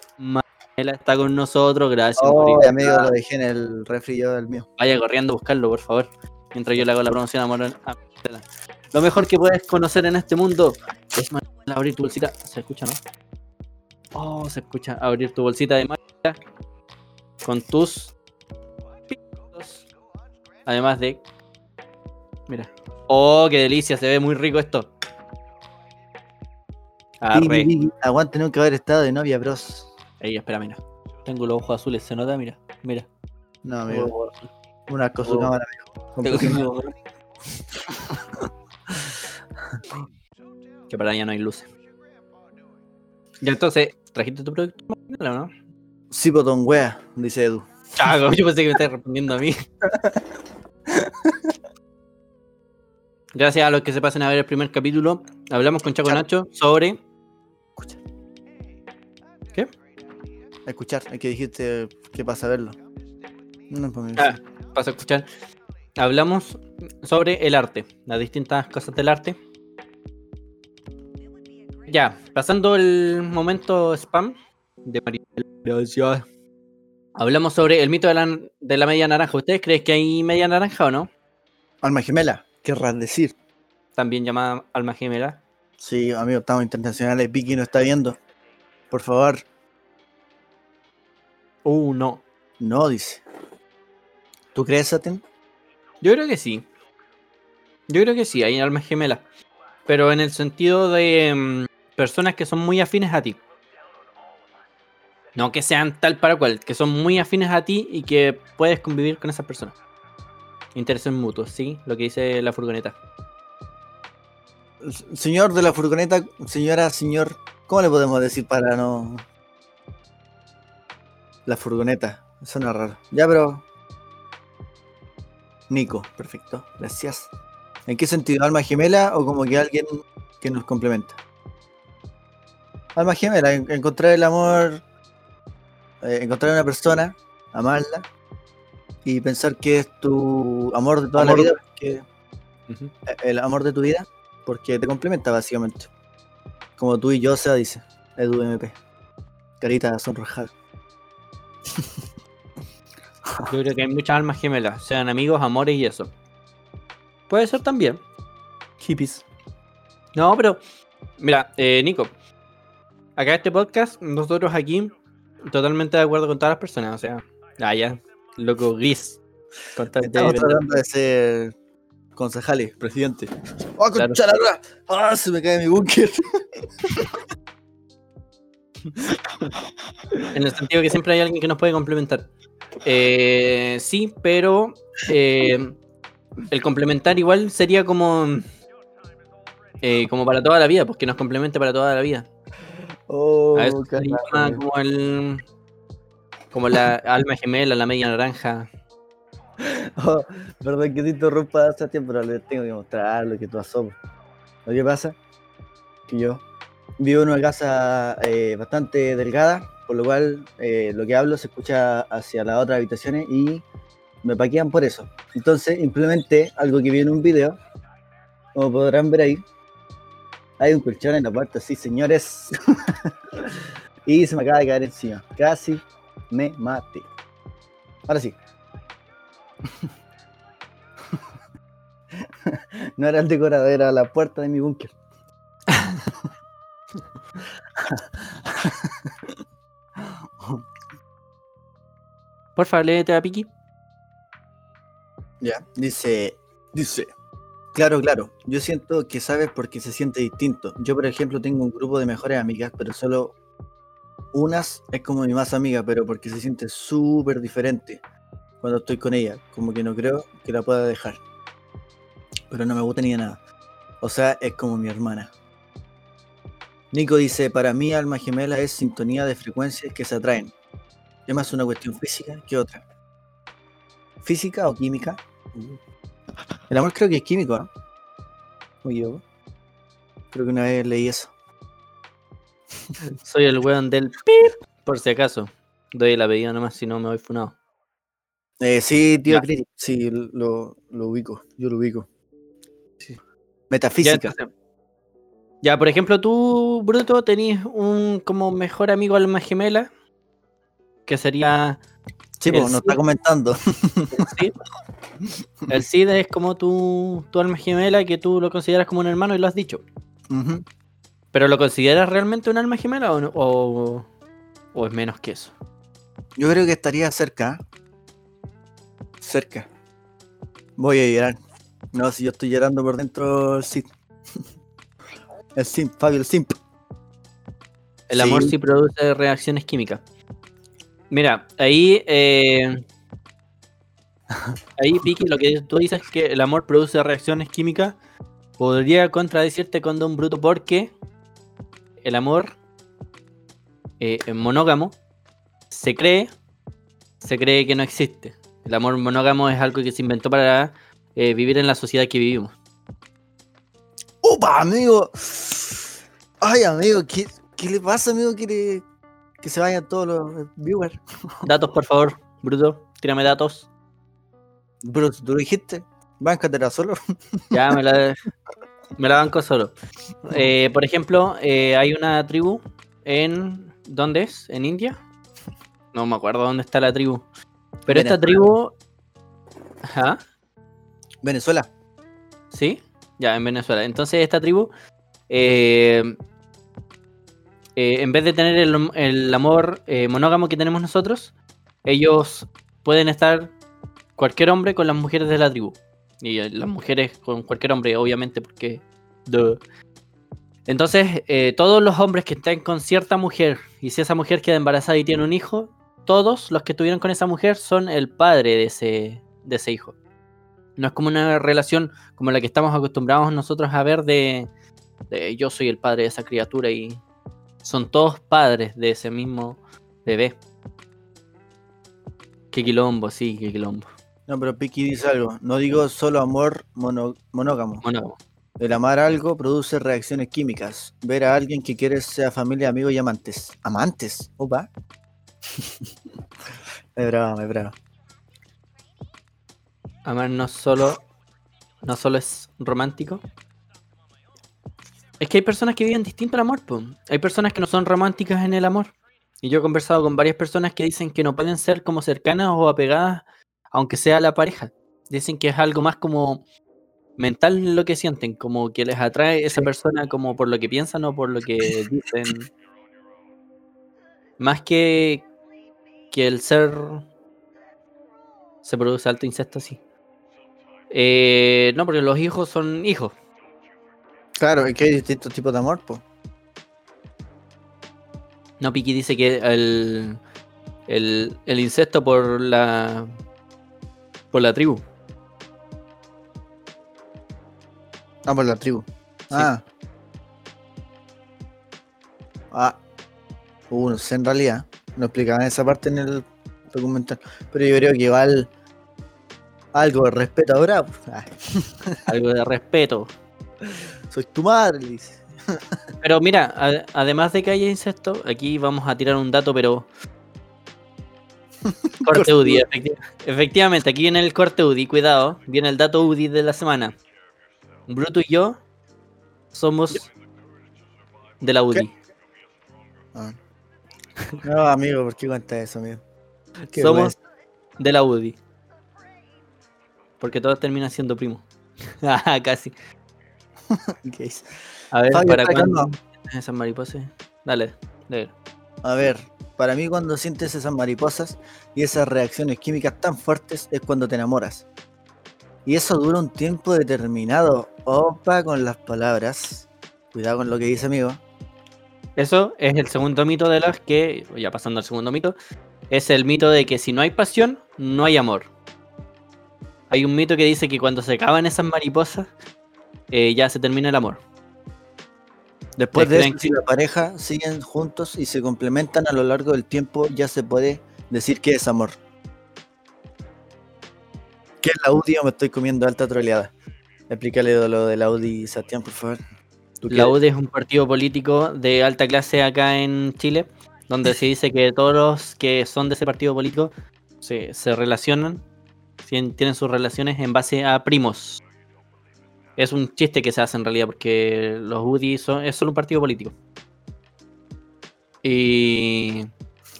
Manuela está con nosotros. Gracias. por Oh, ir. amigo, lo dejé en el refri yo del mío. Vaya corriendo a buscarlo, por favor. Mientras yo le hago la promoción a Manuel. a. Lo mejor que puedes conocer en este mundo es Manuel, abrir tu bolsita. ¿Se escucha, no? Oh, se escucha. Abrir tu bolsita de magia con tus. Además de. Mira. Oh, qué delicia. Se ve muy rico esto. Arre. Aguante nunca haber estado de novia, bros. Ey, espera, mira. Tengo los ojos azules, ¿se nota? Mira, mira. No, amigo. Una cosa Oh. cámara, amigo. Tengo que Que para allá no hay luces. Y entonces, ¿trajiste tu producto o no? Sí, botón wea, dice Edu. Chago, yo pensé que me estabas respondiendo a mí. Gracias a los que se pasen a ver el primer capítulo, hablamos con Chaco Chaco. Nacho sobre. A escuchar, es que dijiste que pasa a verlo. No, pues, Ah, vas a escuchar. Hablamos sobre el arte, las distintas cosas del arte. Ya, pasando el momento spam de Maribel. Gracias. Hablamos sobre el mito de la, de la media naranja. ¿Ustedes creen que hay media naranja o no? Alma gemela, querrás decir. También llamada alma gemela. Sí, amigo, estamos internacionales. Vicky no está viendo. Por favor, Uh, no. no, dice. ¿Tú crees, Satin? Yo creo que sí. Yo creo que sí, hay almas gemelas. Pero en el sentido de mm, personas que son muy afines a ti. No que sean tal para cual, que son muy afines a ti y que puedes convivir con esas personas. Intereses mutuos, sí, lo que dice la furgoneta. Señor de la furgoneta, señora, señor, ¿cómo le podemos decir para no. La furgoneta, suena raro. Ya, pero. Nico, perfecto, gracias. ¿En qué sentido? ¿Alma gemela o como que alguien que nos complementa? Alma gemela, en- encontrar el amor, eh, encontrar una persona, amarla y pensar que es tu amor de toda Amor. la vida, Ujú. el amor de tu vida porque te complementa básicamente. Como tú y yo, se dice. Edu MP. Carita sonrojada. Yo creo que hay muchas almas gemelas, sean amigos, amores y eso. Puede ser también. Hippies. No, pero, mira, eh, Nico, acá este podcast, nosotros aquí, totalmente de acuerdo con todas las personas, o sea, ah, ya, loco gris. Estamos tratando de ser concejales, presidente. ¡Oh, Claro. lora! ¡Ah, se me cae mi búnker! En el sentido que siempre hay alguien que nos puede complementar. Eh, sí, pero eh, el complementar igual sería como eh, como para toda la vida, pues que nos complemente para toda la vida. Oh, A eso se le carajo. llama como el como la alma gemela, la media naranja. Oh, perdón que te interrumpa hace tiempo, pero les tengo que mostrar lo que tú asomas. Lo que pasa que yo vivo en una casa eh, bastante delgada, por lo cual eh, lo que hablo se escucha hacia las otras habitaciones y me paquean por eso. Entonces implementé algo que vi en un video, como podrán ver ahí. Hay un colchón en la puerta, sí señores. y se me acaba de caer encima. Casi me maté. Ahora sí. No era el decorador, era la puerta de mi búnker. Porfa, léete a Piki. Ya. Dice, dice. Claro, claro. Yo siento que sabes porque se siente distinto. Yo, por ejemplo, tengo un grupo de mejores amigas, pero solo unas es como mi más amiga, pero porque se siente súper diferente cuando estoy con ella. Como que no creo que la pueda dejar. Pero no me gusta ni de nada. O sea, es como mi hermana. Nico dice, para mí alma gemela es sintonía de frecuencias que se atraen. Es más una cuestión física que otra. ¿Física o química? El amor creo que es químico, ¿no? Muy yo. Creo que una vez leí eso. Soy el weón del pip. Por si acaso. Doy el apellido nomás, si no me voy funado. Eh, sí, tío Ya. Sí, lo, lo ubico. Yo lo ubico. Sí. Ya, Metafísica. entonces- ya, por ejemplo, tú, Bruto, tenés un como mejor amigo alma gemela. Que sería Sí, El pues, nos está Cid. comentando. el Cid. El Cid es como tu, tu alma gemela que tú lo consideras como un hermano y lo has dicho. ¿Pero lo consideras realmente un alma gemela o, no- o, o es menos que eso? Yo creo que estaría cerca. ¿eh? Cerca. Voy a llorar. No, si yo estoy llorando por dentro, el Simp. El Simp, Fabio, el Simp. El amor Sí. sí produce reacciones químicas. Mira, ahí. eh, ahí, Piki, lo que tú dices que el amor produce reacciones químicas. Podría contradecirte con Don Bruto porque el amor eh, monógamo se cree. Se cree que no existe. El amor monógamo es algo que se inventó para eh, vivir en la sociedad que vivimos. ¡Opa, amigo! Ay, amigo, ¿qué, qué le pasa, amigo? ¿Quiere que se vayan todos los viewers? Datos, por favor, Bruto. Tírame datos. Pero tú lo dijiste. Báncatela solo. Ya me la, me la banco solo. Eh, por ejemplo, eh, hay una tribu en. ¿Dónde es? ¿En India? No me acuerdo dónde está la tribu. Pero esta tribu. Ajá, Venezuela. sí, ya en Venezuela. Entonces, esta tribu. eh, eh, en vez de tener el, amor eh, monógamo que tenemos nosotros, ellos pueden estar cualquier hombre con las mujeres de la tribu. Y eh, las mujeres con cualquier hombre, obviamente, porque. Entonces, eh, todos los hombres que estén con cierta mujer, y si esa mujer queda embarazada y tiene un hijo, todos los que estuvieron con esa mujer son el padre de ese, de ese hijo. No es como una relación como la que estamos acostumbrados nosotros a ver de yo soy el padre de esa criatura y son todos padres de ese mismo bebé. Qué quilombo, sí, qué quilombo. No, pero Piki dice algo. No digo solo amor mono- monógamo. Bueno, El amar algo produce reacciones químicas. Ver a alguien que quieres sea familia, amigo y amantes. ¿Amantes? Opa. es bravo, es bravo. amar no solo, no solo es romántico. Es que hay personas que viven distinto el amor, po. Hay personas que no son románticas en el amor. Y yo he conversado con varias personas que dicen que no pueden ser como cercanas o apegadas, aunque sea la pareja. Dicen que es algo más como mental lo que sienten, como que les atrae esa persona como por lo que piensan o por lo que dicen. Más que que el ser se produce alto incesto así. Eh, no, porque los hijos son hijos. Claro, es que hay distintos tipos de amor, pues. No, Piki dice que el, el, el incesto por la por la tribu. Ah, por la tribu. Ah. Ah. Uh, no sé, en realidad. No explicaban esa parte en el documental. Pero yo creo que igual. Algo de respeto habrá. pues. Ah, Algo de respeto. Soy tu madre, le dice. Pero mira, a- además de que haya incesto, aquí vamos a tirar un dato, pero. Corte UDI, efecti- efectivamente, aquí viene el corte UDI, cuidado, viene el dato UDI de la semana. Bruto y yo somos de la UDI. Ah. No, amigo, ¿por qué cuenta eso, amigo? Qué Somos de la UDI. Porque todos terminan siendo primos. Ah, Casi. A ver, Fabio, ¿para cuándo esas mariposas? Dale, dale. A ver, para mí cuando sientes esas mariposas y esas reacciones químicas tan fuertes es cuando te enamoras. Y eso dura un tiempo determinado. Opa con las palabras. Cuidado con lo que dice, amigo. Eso es el segundo mito de los que, ya pasando al segundo mito, es el mito de que si no hay pasión, no hay amor. Hay un mito que dice que cuando se acaban esas mariposas, eh, ya se termina el amor. Después de eso, si la pareja siguen juntos y se complementan a lo largo del tiempo, ya se puede decir que es amor. ¿Qué es la UDI o me estoy comiendo alta troleada? Explícale lo de la UDI, Sebastián, por favor. ¿Tú La UDI es un partido político de alta clase acá en Chile, donde se dice que todos los que son de ese partido político se, se relacionan, tien- tienen sus relaciones en base a primos. Es un chiste que se hace en realidad, porque los UDI son, es solo un partido político. Y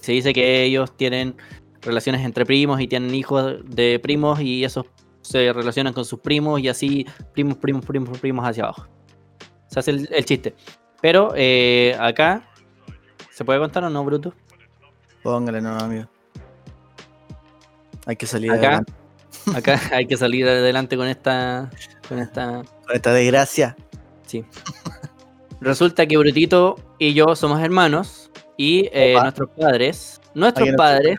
Se dice que ellos tienen relaciones entre primos y tienen hijos de primos y esos se relacionan con sus primos y así primos, primos, primos, primos hacia abajo. Se hace el, el chiste. Pero eh, acá, ¿se puede contar o no, Bruto? Póngale, no, amigo. Hay que salir Acá. adelante Acá hay que salir adelante con esta. Con esta. con esta desgracia. Sí. Resulta que Brutito y yo somos hermanos. Y eh, nuestros padres. Nuestros padres.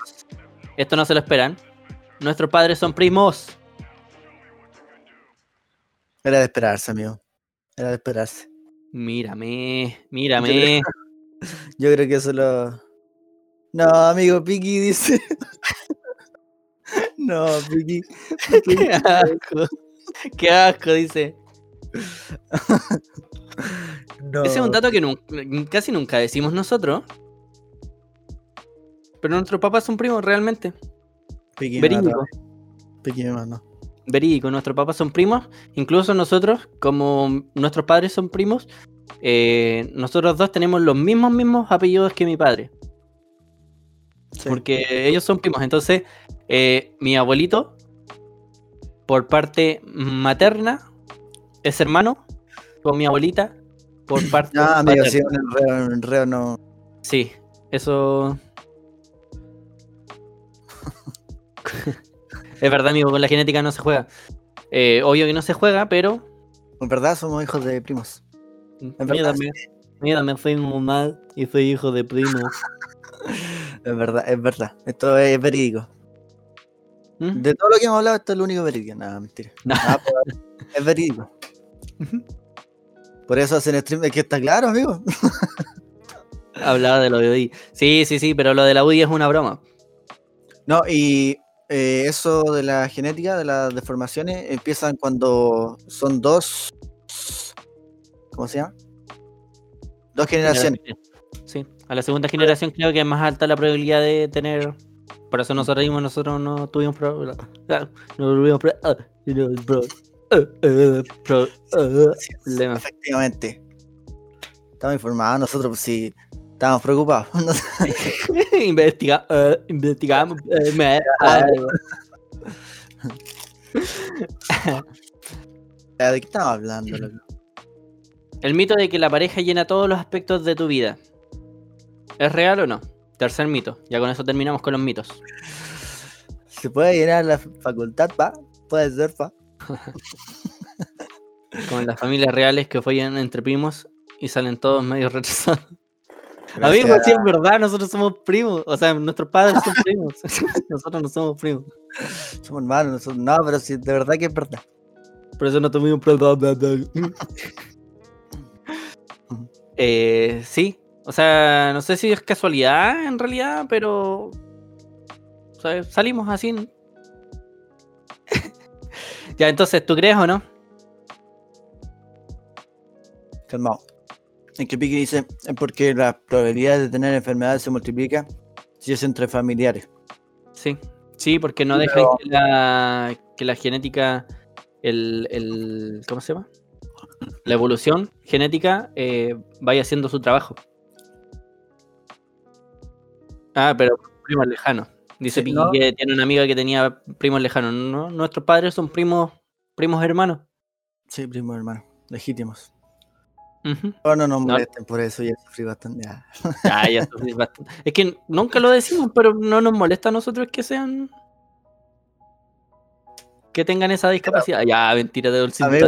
Esto no se lo esperan. Nuestros padres son primos. Era de esperarse, amigo. Era de esperarse. Mírame, mírame. Yo creo que eso lo. No, amigo, Piki dice. no, Piki. Qué asco. Qué asco, dice. No. Ese es un dato que casi nunca decimos nosotros. Pero nuestros papás son primos realmente. Verídico. mandó. Verídico, nuestros papás son primos. Incluso nosotros, como nuestros padres son primos, eh, nosotros dos tenemos los mismos mismos apellidos que mi padre. Sí. Porque ellos son primos. Entonces, eh, mi abuelito, por parte materna, es hermano con mi abuelita, por parte No, amigo, sí, un enreo, un enreo no. Sí, eso. es verdad, amigo, con la genética no se juega. Eh, obvio que no se juega, pero. En verdad somos hijos de primos. En Mira, verdad, mira, me soy mal y soy hijo de primo. Es verdad, es verdad. Esto es verídico. ¿Mm? De todo lo que hemos hablado, esto es lo único verídico. Nada, mentira. No. Ah, pero es verídico. Por eso hacen stream. Es que está claro, amigo. Hablaba de lo de UDI. Sí, sí, sí, pero lo de la UDI es una broma. No, y eh, eso de la genética, de las deformaciones, empiezan cuando son dos. ¿Cómo se llama? Dos generaciones. Sí, a la segunda generación creo que es más alta la probabilidad de tener. Por eso nosotros mismos nosotros no tuvimos pro- ah, no tuvimos pro- ah, no, pro- ah, ah, pro- ah, problema. Efectivamente. Estamos informados, nosotros sí estábamos preocupados. Investiga, eh, investigamos. eh, me- ¿De qué estamos hablando? el mito de que la pareja llena todos los aspectos de tu vida. ¿Es real o no? Tercer mito. Ya con eso terminamos con los mitos. ¿Se puede llenar la facultad, pa? Puede ser, pa. Con las familias reales que follan entre primos y salen todos medio retrasados. Gracias. Amigos, sí es verdad, nosotros somos primos. O sea, nuestros padres son primos. nosotros no somos primos. Somos hermanos, nosotros- no, pero sí, de verdad que es verdad. Por eso no tuvimos perdón. eh, sí. O sea, no sé si es casualidad en realidad, pero. o sea, salimos así. ya, entonces, ¿tú crees o no? Calmado. En que Pique dice, es porque la probabilidad de tener enfermedades se multiplica si es entre familiares. Sí. Sí, porque no dejan pero- que, la, que la genética. El, el. ¿Cómo se llama? La evolución genética eh, vaya haciendo su trabajo. Ah, pero primos lejanos. Dice Sí, Piki ¿no? que tiene una amiga que tenía primos lejanos. No, nuestros padres son primos, primos hermanos. Sí, primo hermano, legítimos. Ujú. Oh, no nos No. molesten por eso, ya sufrí bastante. ya. Ya, ya sufrí bastante. Es que nunca lo decimos, pero no nos molesta a nosotros que sean. Que tengan esa discapacidad. Ya, mentira de dulce. Amigo,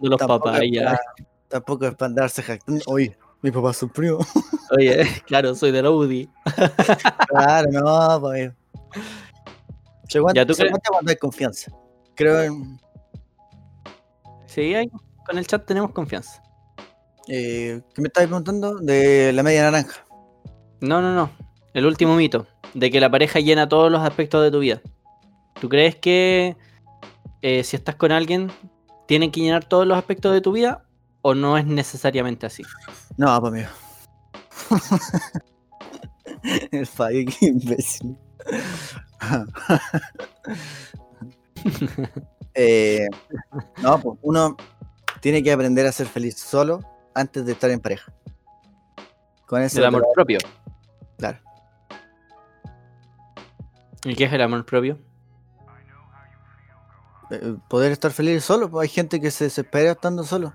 los Tampoco papás. es Ya. para- Tampoco es para andarse jactando. Oye, mi papá es un primo. Oye, claro, soy de la UDI. claro, no, pues. Se aguanta, Ya, ¿tú se aguanta cuando hay confianza. Creo en. Sí, ahí, con el chat tenemos confianza. Eh, ¿Qué me estabas preguntando? De la media naranja. No, no, no. El último mito. De que la pareja llena todos los aspectos de tu vida. ¿Tú crees que eh, si estás con alguien, tienen que llenar todos los aspectos de tu vida? ¿O no es necesariamente así? No, pues amigo. El fallo, qué imbécil. Eh, no, pues uno tiene que aprender a ser feliz solo antes de estar en pareja. Con ese El amor propio. Claro. ¿Y qué es el amor propio? Eh, Poder estar feliz solo, pues hay gente que se desespera estando solo.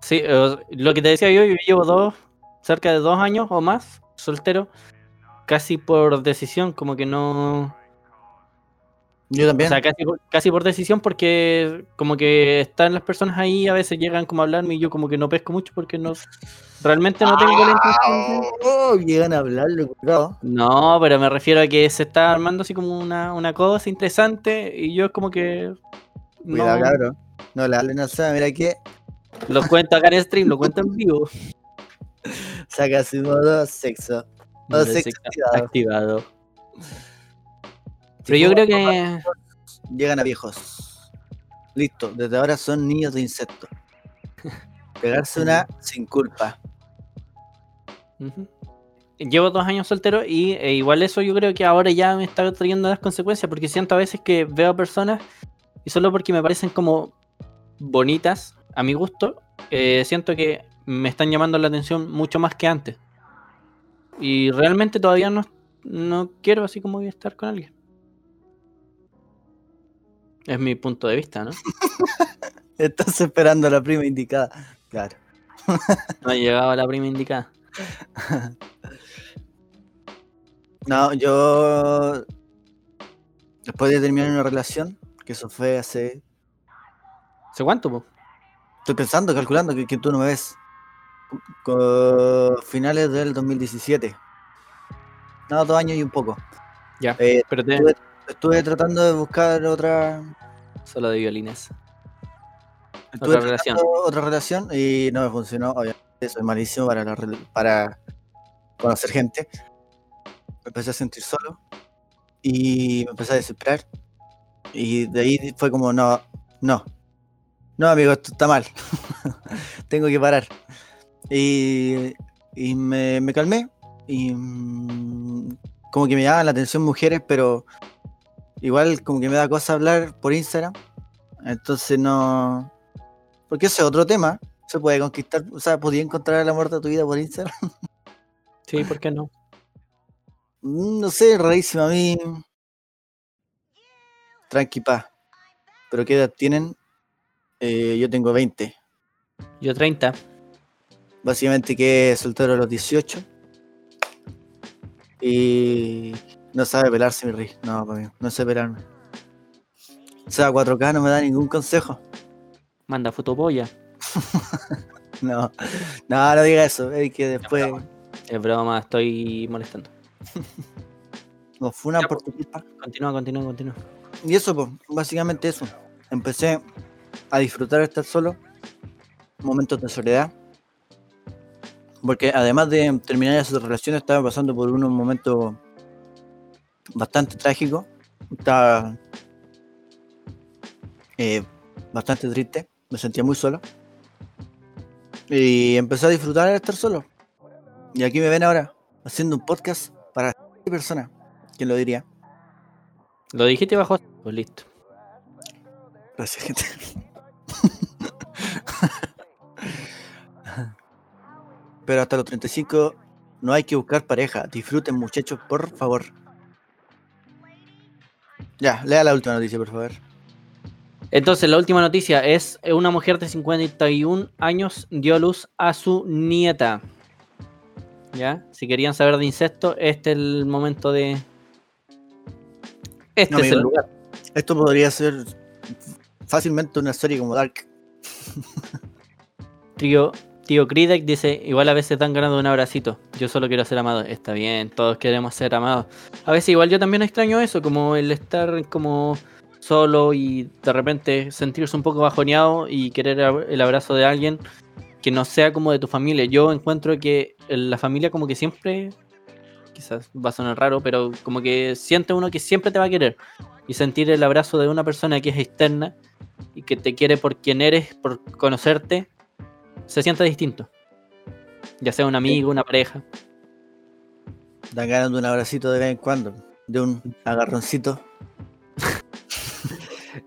Sí, eh, lo que te decía yo, yo llevo dos, cerca de dos años o más, soltero, casi por decisión, como que no... Yo O también. sea, casi, por- casi por decisión porque como que están las personas ahí, a veces llegan como a hablarme y yo como que no pesco mucho porque no... Realmente no tengo la intención Oh, llegan a hablarlo, cuidado. No, pero me refiero a que se está armando así como una, una cosa interesante y yo como que... Cuidado, no, cabrón. No le hablen Seba, mira que lo cuento acá en stream, lo cuento en vivo. saca su modo sexo. Modo sexo sexo activado. activado. Pero yo creo que... Llegan a viejos. Listo, desde ahora son niños de insecto. Pegarse una sin culpa. Llevo dos años soltero y eh, igual eso yo creo que ahora ya me está trayendo las consecuencias porque siento a veces que veo personas y solo porque me parecen como bonitas a mi gusto, eh, siento que me están llamando la atención mucho más que antes. Y realmente todavía no, no quiero así como estar con alguien. Es mi punto de vista, ¿no? Estás esperando a la prima indicada. Claro. No ha llegado la prima indicada. No, yo. Después de terminar una relación, que eso fue hace. ¿Hace cuánto, po? Estoy pensando, calculando que, que tú no me ves. Co- finales del 2017. No, dos años y un poco. Ya, Eh, pero te... estuve, estuve tratando de buscar otra. Solo de violines. Estuve Otra relación. Otra relación y no me funcionó. Obviamente, soy malísimo para, la para conocer gente. Me empecé a sentir solo y me empecé a desesperar. Y de ahí fue como, no, no, no, amigo, esto está mal. Tengo que parar. Y, y me, me calmé y mm, como que me llaman la atención mujeres, pero igual como que me da cosa hablar por Instagram. Entonces no... Porque ese es otro tema. Se puede conquistar, o sea, podía encontrar el amor de tu vida por Instagram. Sí, ¿por qué no? Mm, No sé, rarísimo a mí. Tranqui paz. ¿Pero qué edad tienen? Eh, yo tengo 20. Yo 30. Básicamente que soltero a los 18. Y no sabe pelarse mi rey. No, mí, no sé pelarme. O sea, 4K no me da ningún consejo. Manda fotopolla. No, no, no diga eso. Es que después Es broma, estoy molestando. nos funan por tu culpa. Continúa, continúa, continúa. Y eso, pues, básicamente eso. Empecé a disfrutar estar solo, momentos de soledad. Porque además de terminar esa relación, estaba pasando por unos momentos bastante trágicos. Estaba eh, bastante triste, me sentía muy solo. Y empecé a disfrutar de estar solo. Y aquí me ven ahora, haciendo un podcast para personas. ¿Quién lo diría? Lo dijiste bajo. Pues listo. Gracias, gente. Pero hasta los 35 no hay que buscar pareja. Disfruten, muchachos, por favor. Ya, lea la última noticia, por favor. Entonces, la última noticia es eh, una mujer de 51 años dio a luz a su nieta. ¿Ya? Si querían saber de incesto, este es el momento de. Este No, es el lugar. Esto podría ser fácilmente una serie como Dark. Tío, tío Kridek dice: Igual a veces dan ganas de un abracito. Yo solo quiero ser amado. Está bien, todos queremos ser amados. A veces, igual yo también extraño eso, como el estar como solo y de repente sentirse un poco bajoneado y querer el abrazo de alguien que no sea como de tu familia. Yo encuentro que la familia, como que siempre, quizás va a sonar raro, pero como que siente uno que siempre te va a querer. Y sentir el abrazo de una persona que es externa y que te quiere por quien eres, por conocerte, se siente distinto. Ya sea un amigo, una pareja. Dan ganas de un abracito de vez en cuando. De un agarroncito.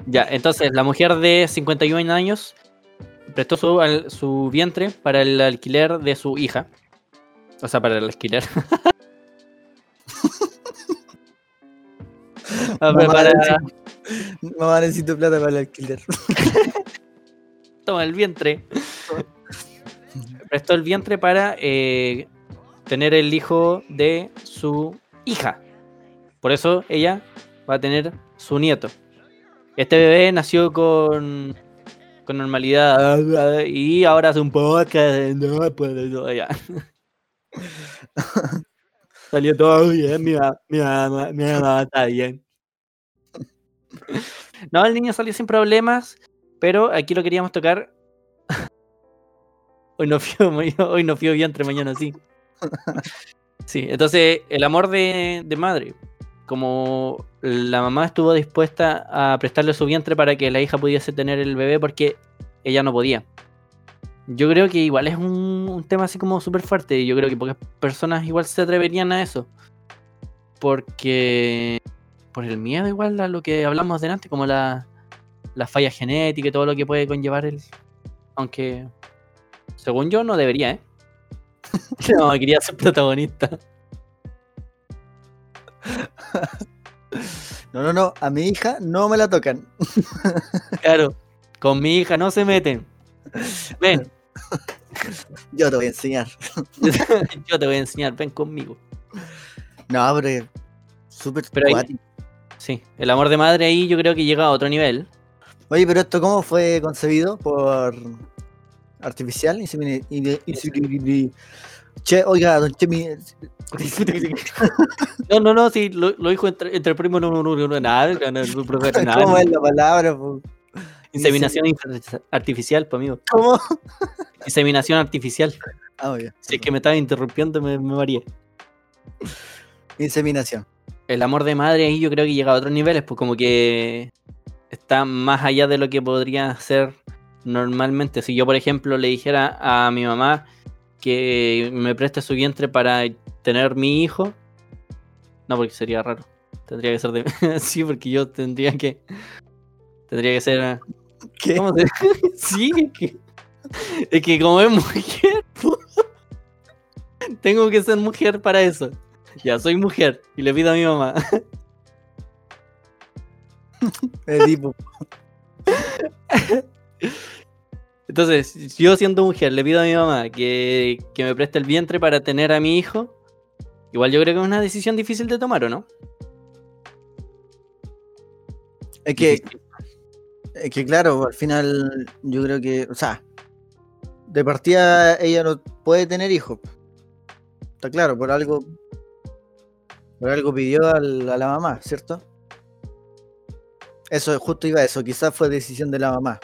Ya, entonces la mujer de 51 años prestó su, al- su vientre para el alquiler de su hija. O sea, para el alquiler. a preparar- Mamá, necesito plata para el alquiler. toma el vientre. Prestó el vientre para eh, tener el hijo de su hija. Por eso ella va a tener su nieto. Este bebé nació con, con normalidad y ahora hace un podcast. No puedo ya. Salió todo bien, mi mamá, mi mamá, está bien. No, el niño salió sin problemas, pero aquí lo queríamos tocar. Hoy no fío, hoy no fío vientre, mañana sí. Sí, entonces el amor de, de madre, como la mamá estuvo dispuesta a prestarle su vientre para que la hija pudiese tener el bebé porque ella no podía. Yo creo que igual es un, un tema así como súper fuerte y yo creo que pocas personas igual se atreverían a eso. Porque por el miedo igual a lo que hablamos delante, como la, la falla genética y todo lo que puede conllevar el... Aunque, según yo, no debería, ¿eh? No, quería ser protagonista. No, no, no. A mi hija no me la tocan. Claro, con mi hija no se meten. Ven, Yo te voy a enseñar. yo te voy a enseñar, ven conmigo. No, pero súper. Sí, el amor de madre ahí yo creo que llega a otro nivel. Oye, pero esto cómo fue concebido por artificial Che, oiga, don Chemi, No, no, no, sí, lo, lo dijo entre, entre primos, no, no, no, no, nada, no, no, no, profesional. ¿cómo es la palabra? po? Inseminación artificial, pues amigo. ¿Cómo? Inseminación artificial. Ah, oye. Si es que me estaba interrumpiendo, me, me varié. Inseminación. El amor de madre ahí yo creo que llega a otros niveles, pues como que está más allá de lo que podría ser normalmente. Si yo, por ejemplo, le dijera a mi mamá que me preste su vientre para tener mi hijo, no, porque sería raro. Tendría que ser de... sí, porque yo tendría que... Tendría que ser... ¿Qué? ¿Cómo se Sí, es que, es que como es mujer, tengo que ser mujer para eso. Ya soy mujer y le pido a mi mamá. Edipo. Entonces, yo siendo mujer, le pido a mi mamá que, que me preste el vientre para tener a mi hijo. Igual yo creo que es una decisión difícil de tomar, ¿o no? Es que, Difícil. Es que claro, al final yo creo que, o sea, de partida ella no puede tener hijos. Está claro, por algo, por algo pidió a la mamá, ¿cierto? Eso, justo iba a eso, quizás fue decisión de la mamá.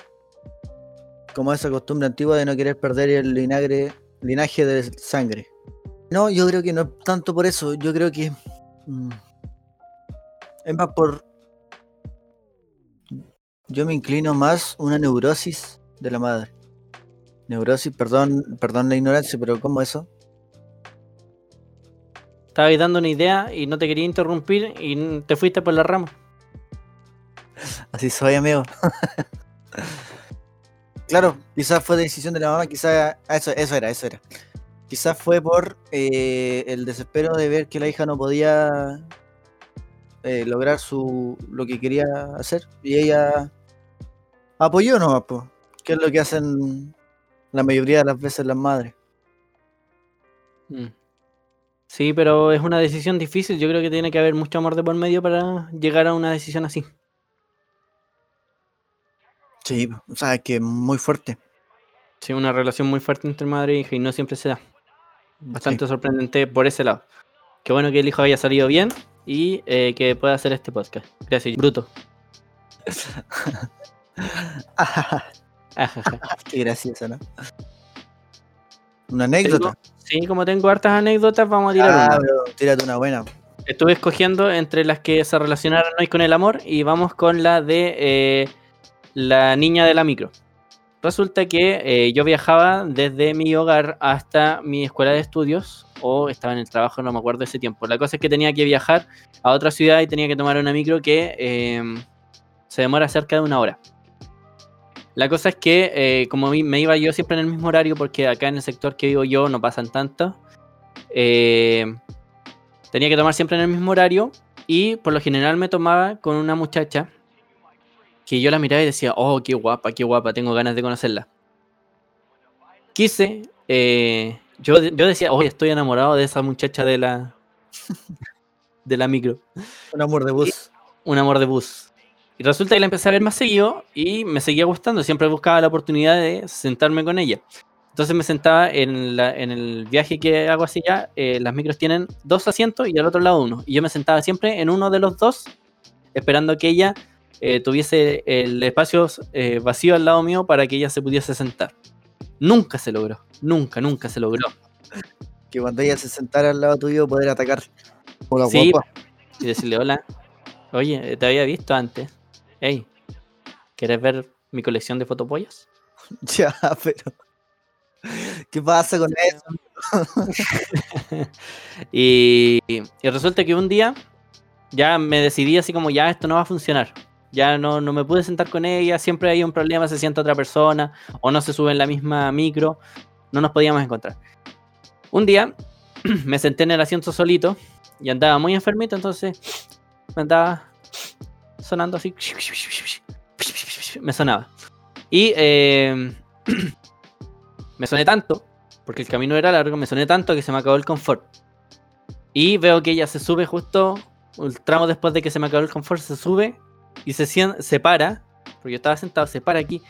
Como esa costumbre antigua de no querer perder el linagre, linaje de sangre. No, yo creo que no es tanto por eso, yo creo que mm, es más por yo me inclino más una neurosis de la madre. Neurosis, perdón, perdón la ignorancia, pero ¿cómo eso? Estaba ahí dando una idea y no te quería interrumpir y te fuiste por la rama. Así soy, amigo. claro, quizás fue decisión de la mamá, quizás ah, eso, eso era, eso era. Quizás fue por eh, el desespero de ver que la hija no podía eh, lograr su lo que quería hacer y ella apoyó nomás, po, que es lo que hacen la mayoría de las veces las madres. Mm. Sí, pero es una decisión difícil. Yo creo que tiene que haber mucho amor de por medio para llegar a una decisión así. Sí, o sea, es que muy fuerte. Sí, una relación muy fuerte entre madre e hija y no siempre se da. Bastante sorprendente por ese lado. Qué bueno que el hijo haya salido bien y eh, que pueda hacer este podcast. Gracias, Bruto. Qué gracioso, ¿no? Una anécdota. Sí, como tengo hartas anécdotas, vamos a tirar Ah, una. pero tírate una buena. Estuve escogiendo entre las que se relacionaron hoy con el amor y vamos con la de eh, la niña de la micro. Resulta que eh, yo viajaba desde mi hogar hasta mi escuela de estudios o estaba en el trabajo, no me acuerdo ese tiempo. La cosa es que tenía que viajar a otra ciudad y tenía que tomar una micro que eh, se demora cerca de una hora. La cosa es que eh, como me iba yo siempre en el mismo horario porque acá en el sector que vivo yo no pasan tanto, eh, tenía que tomar siempre en el mismo horario Y por lo general me tomaba con una muchacha que yo la miraba y decía, oh, qué guapa, qué guapa, tengo ganas de conocerla. Quise, eh, yo, yo decía, oye, estoy enamorado de esa muchacha de la, de la micro. Un amor de bus. Un amor de bus. Y resulta que la empecé a ver más seguido y me seguía gustando. Siempre buscaba la oportunidad de sentarme con ella. Entonces me sentaba en, la, en el viaje que hago así ya. Eh, las micros tienen dos asientos y al otro lado uno. Y yo me sentaba siempre en uno de los dos, esperando que ella eh, tuviese el espacio eh, vacío al lado mío para que ella se pudiese sentar. Nunca se logró. Nunca, nunca se logró. Que cuando ella se sentara al lado tuyo poder atacar. Hola, Sí. guapa. Y decirle, hola. Oye, te había visto antes. Hey, ¿quieres ver mi colección de fotopollas? Ya, pero. ¿Qué pasa con eso? y, y resulta que un día ya me decidí así como ya esto no va a funcionar. Ya no, no me pude sentar con ella, siempre hay un problema, se sienta otra persona o no se sube en la misma micro, no nos podíamos encontrar. Un día me senté en el asiento solito y andaba muy enfermito, entonces me andaba sonando así. Me sonaba. Y eh, me soné tanto, porque el camino era largo, me soné tanto que se me acabó el confort. Y veo que ella se sube justo, un tramo después de que se me acabó el confort, se sube y se, se para, porque yo estaba sentado, se para aquí,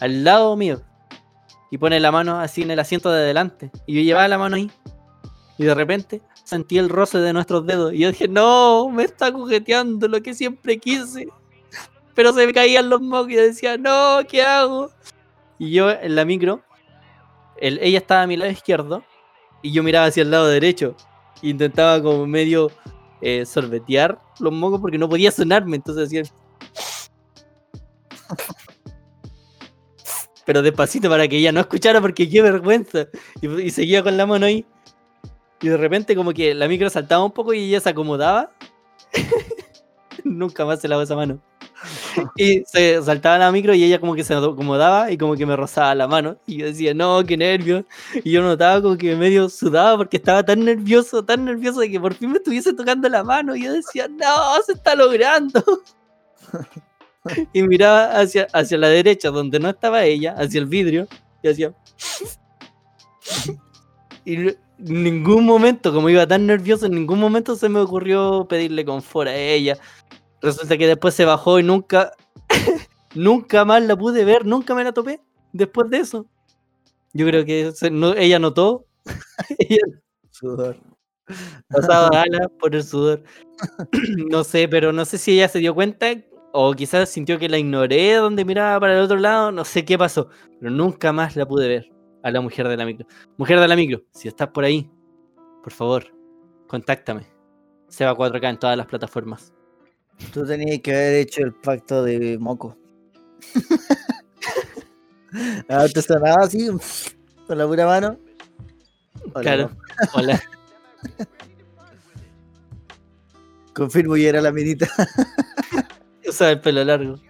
al lado mío, y pone la mano así en el asiento de adelante. Y yo llevaba la mano ahí, y de repente sentí el roce de nuestros dedos. Y yo dije, no, me está jugueteando lo que siempre quise. Pero se me caían los mocos y yo decía, no, ¿qué hago? Y yo en la micro, el- ella estaba a mi lado izquierdo y yo miraba hacia el lado derecho. Intentaba como medio eh, sorbetear los mocos porque no podía sonarme. Entonces hacía... Pero despacito para que ella no escuchara porque qué vergüenza. Y seguía con la mano ahí. Y de repente como que la micro saltaba un poco y ella se acomodaba. Nunca más se lavó esa mano. Y se saltaba la micro y ella como que se acomodaba y como que me rozaba la mano. Y yo decía, no, qué nervios. Y yo notaba como que medio sudaba porque estaba tan nervioso, tan nervioso de que por fin me estuviese tocando la mano. Y yo decía, no, se está logrando. Y miraba hacia, hacia la derecha donde no estaba ella, hacia el vidrio, y hacía... Y ningún momento, como iba tan nervioso, en ningún momento se me ocurrió pedirle confort a ella. Resulta que después se bajó y nunca, nunca más la pude ver, nunca me la topé después de eso. Yo creo que se- no- ella notó, Sudor. pasaba alas por el sudor. No sé, pero no sé si ella se dio cuenta o quizás sintió que la ignoré donde miraba para el otro lado, no sé qué pasó, pero nunca más la pude ver a la mujer de la micro. Mujer de la micro, si estás por ahí, por favor, contáctame. Seba 4K en todas las plataformas. Tú tenías que haber hecho el pacto de moco. ah, te sonaba así, con la pura mano. Hola, Claro. Hola. Confirmo y era la minita. Usaba el pelo largo.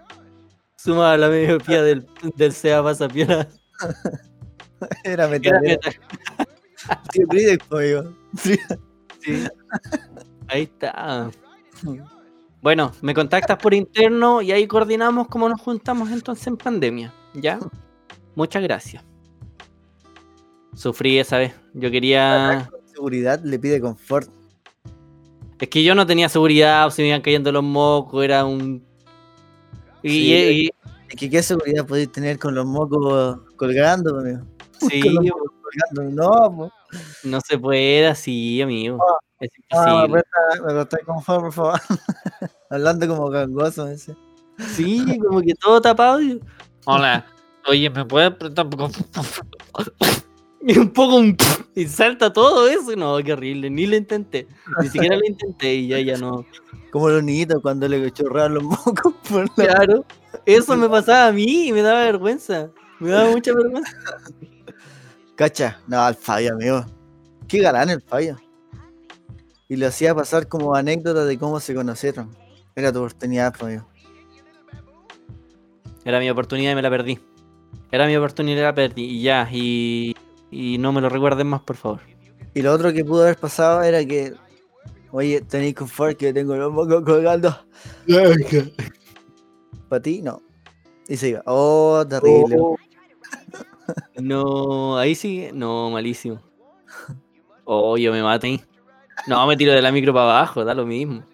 Sumaba la mediopía del, del Seba Pasapiola. era Era metal. metal. Tío Cridex, po, amigo. Sí. Sí. Ahí está. Bueno, me contactas por interno y ahí coordinamos cómo nos juntamos entonces en pandemia. ¿Ya? Muchas gracias. Sufrí esa vez. Yo quería. Seguridad le pide confort. Es que yo no tenía seguridad, se me iban cayendo los mocos, era un. Y, Sí. y- Es que qué seguridad podéis tener con los mocos colgando, amigo. Sí. No, po. no se puede así, amigo. Es Ah, imposible. me prestáis confort, por favor. Hablando como gangoso ese. Sí, como que todo tapado. y- Hola. Oye, ¿me puedes prestar poco? Y un poco un y salta todo eso. No, qué horrible. Ni lo intenté. Ni siquiera lo intenté y ya, ya no. Como los niñitos cuando le chorraban los mocos por la... Claro. Eso me pasaba a mí y me daba vergüenza. Me daba mucha vergüenza. Cacha, no, al Fabio, amigo. Qué galán el Fabio. Y lo hacía pasar como anécdota de cómo se conocieron. Era tu oportunidad, amigo. Era mi oportunidad y me la perdí. Era mi oportunidad y la perdí. Y ya, y, y no me lo recuerden más, por favor. Y lo otro que pudo haber pasado era que Oye, tenéis confort que tengo los mocos colgando. Para ti, no. Y se iba. Oh, terrible. Oh. No, ahí sí, no, malísimo. Oh, yo me maté. No, me tiro de la micro para abajo, da lo mismo.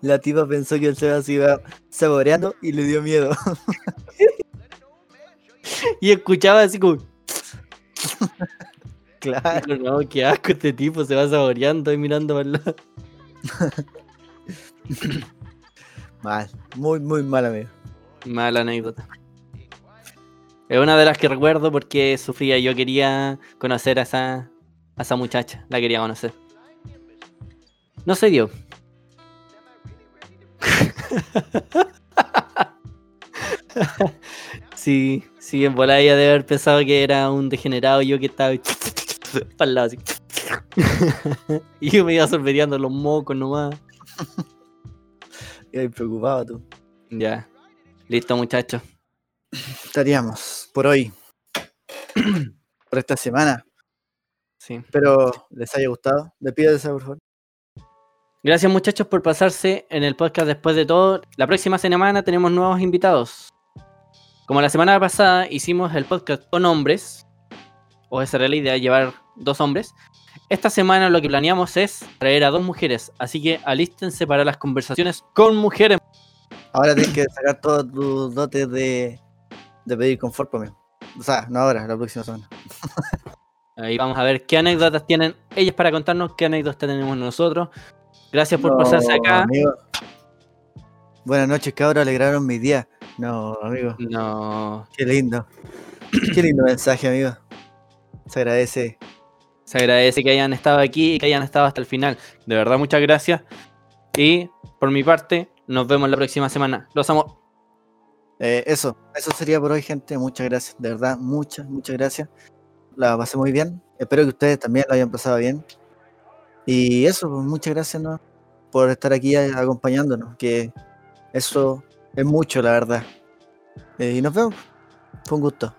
La tipa pensó que el Seba se iba saboreando y le dio miedo. Y escuchaba así como, claro. no, qué asco este tipo, se va saboreando y mirando para el lado. Mal. Muy, muy mal, amigo. Mala anécdota. Es una de las que recuerdo porque sufría. Yo quería conocer a esa, a esa muchacha. La quería conocer. No se dio. sí, sí, en volada ella debe haber pensado que era un degenerado yo que estaba para el lado así. y yo me iba sorbeteando los mocos nomás. Y ahí preocupado tú. Ya. Listo, muchachos. Estaríamos por hoy. por esta semana. Sí. Espero les haya gustado. Despídese, por favor. Gracias muchachos por pasarse en el podcast después de todo. La próxima semana tenemos nuevos invitados. Como la semana pasada hicimos el podcast con hombres, o esa era la idea, llevar dos hombres. Esta semana lo que planeamos es traer a dos mujeres, así que alístense para las conversaciones con mujeres. Ahora tienes que sacar todos tus dotes de, de pedir confort por mí. O sea, no ahora, la próxima semana. Ahí vamos a ver qué anécdotas tienen ellas para contarnos, qué anécdotas tenemos nosotros. Gracias por No, pasarse acá. amigo. Buenas noches, cabros. Alegraron mi día. No, amigo. No, Qué lindo. Qué lindo mensaje, amigo. Se agradece. se agradece que hayan estado aquí y que hayan estado hasta el final. De verdad, muchas gracias. Y por mi parte, nos vemos la próxima semana. Los amo. Eh, eso, eso sería por hoy, gente. Muchas gracias. De verdad, muchas, muchas gracias. La pasé muy bien. Espero que ustedes también lo hayan pasado bien. Y eso, pues, muchas gracias por estar aquí a- acompañándonos. Que eso es mucho, la verdad. Eh, y nos vemos. Fue un gusto.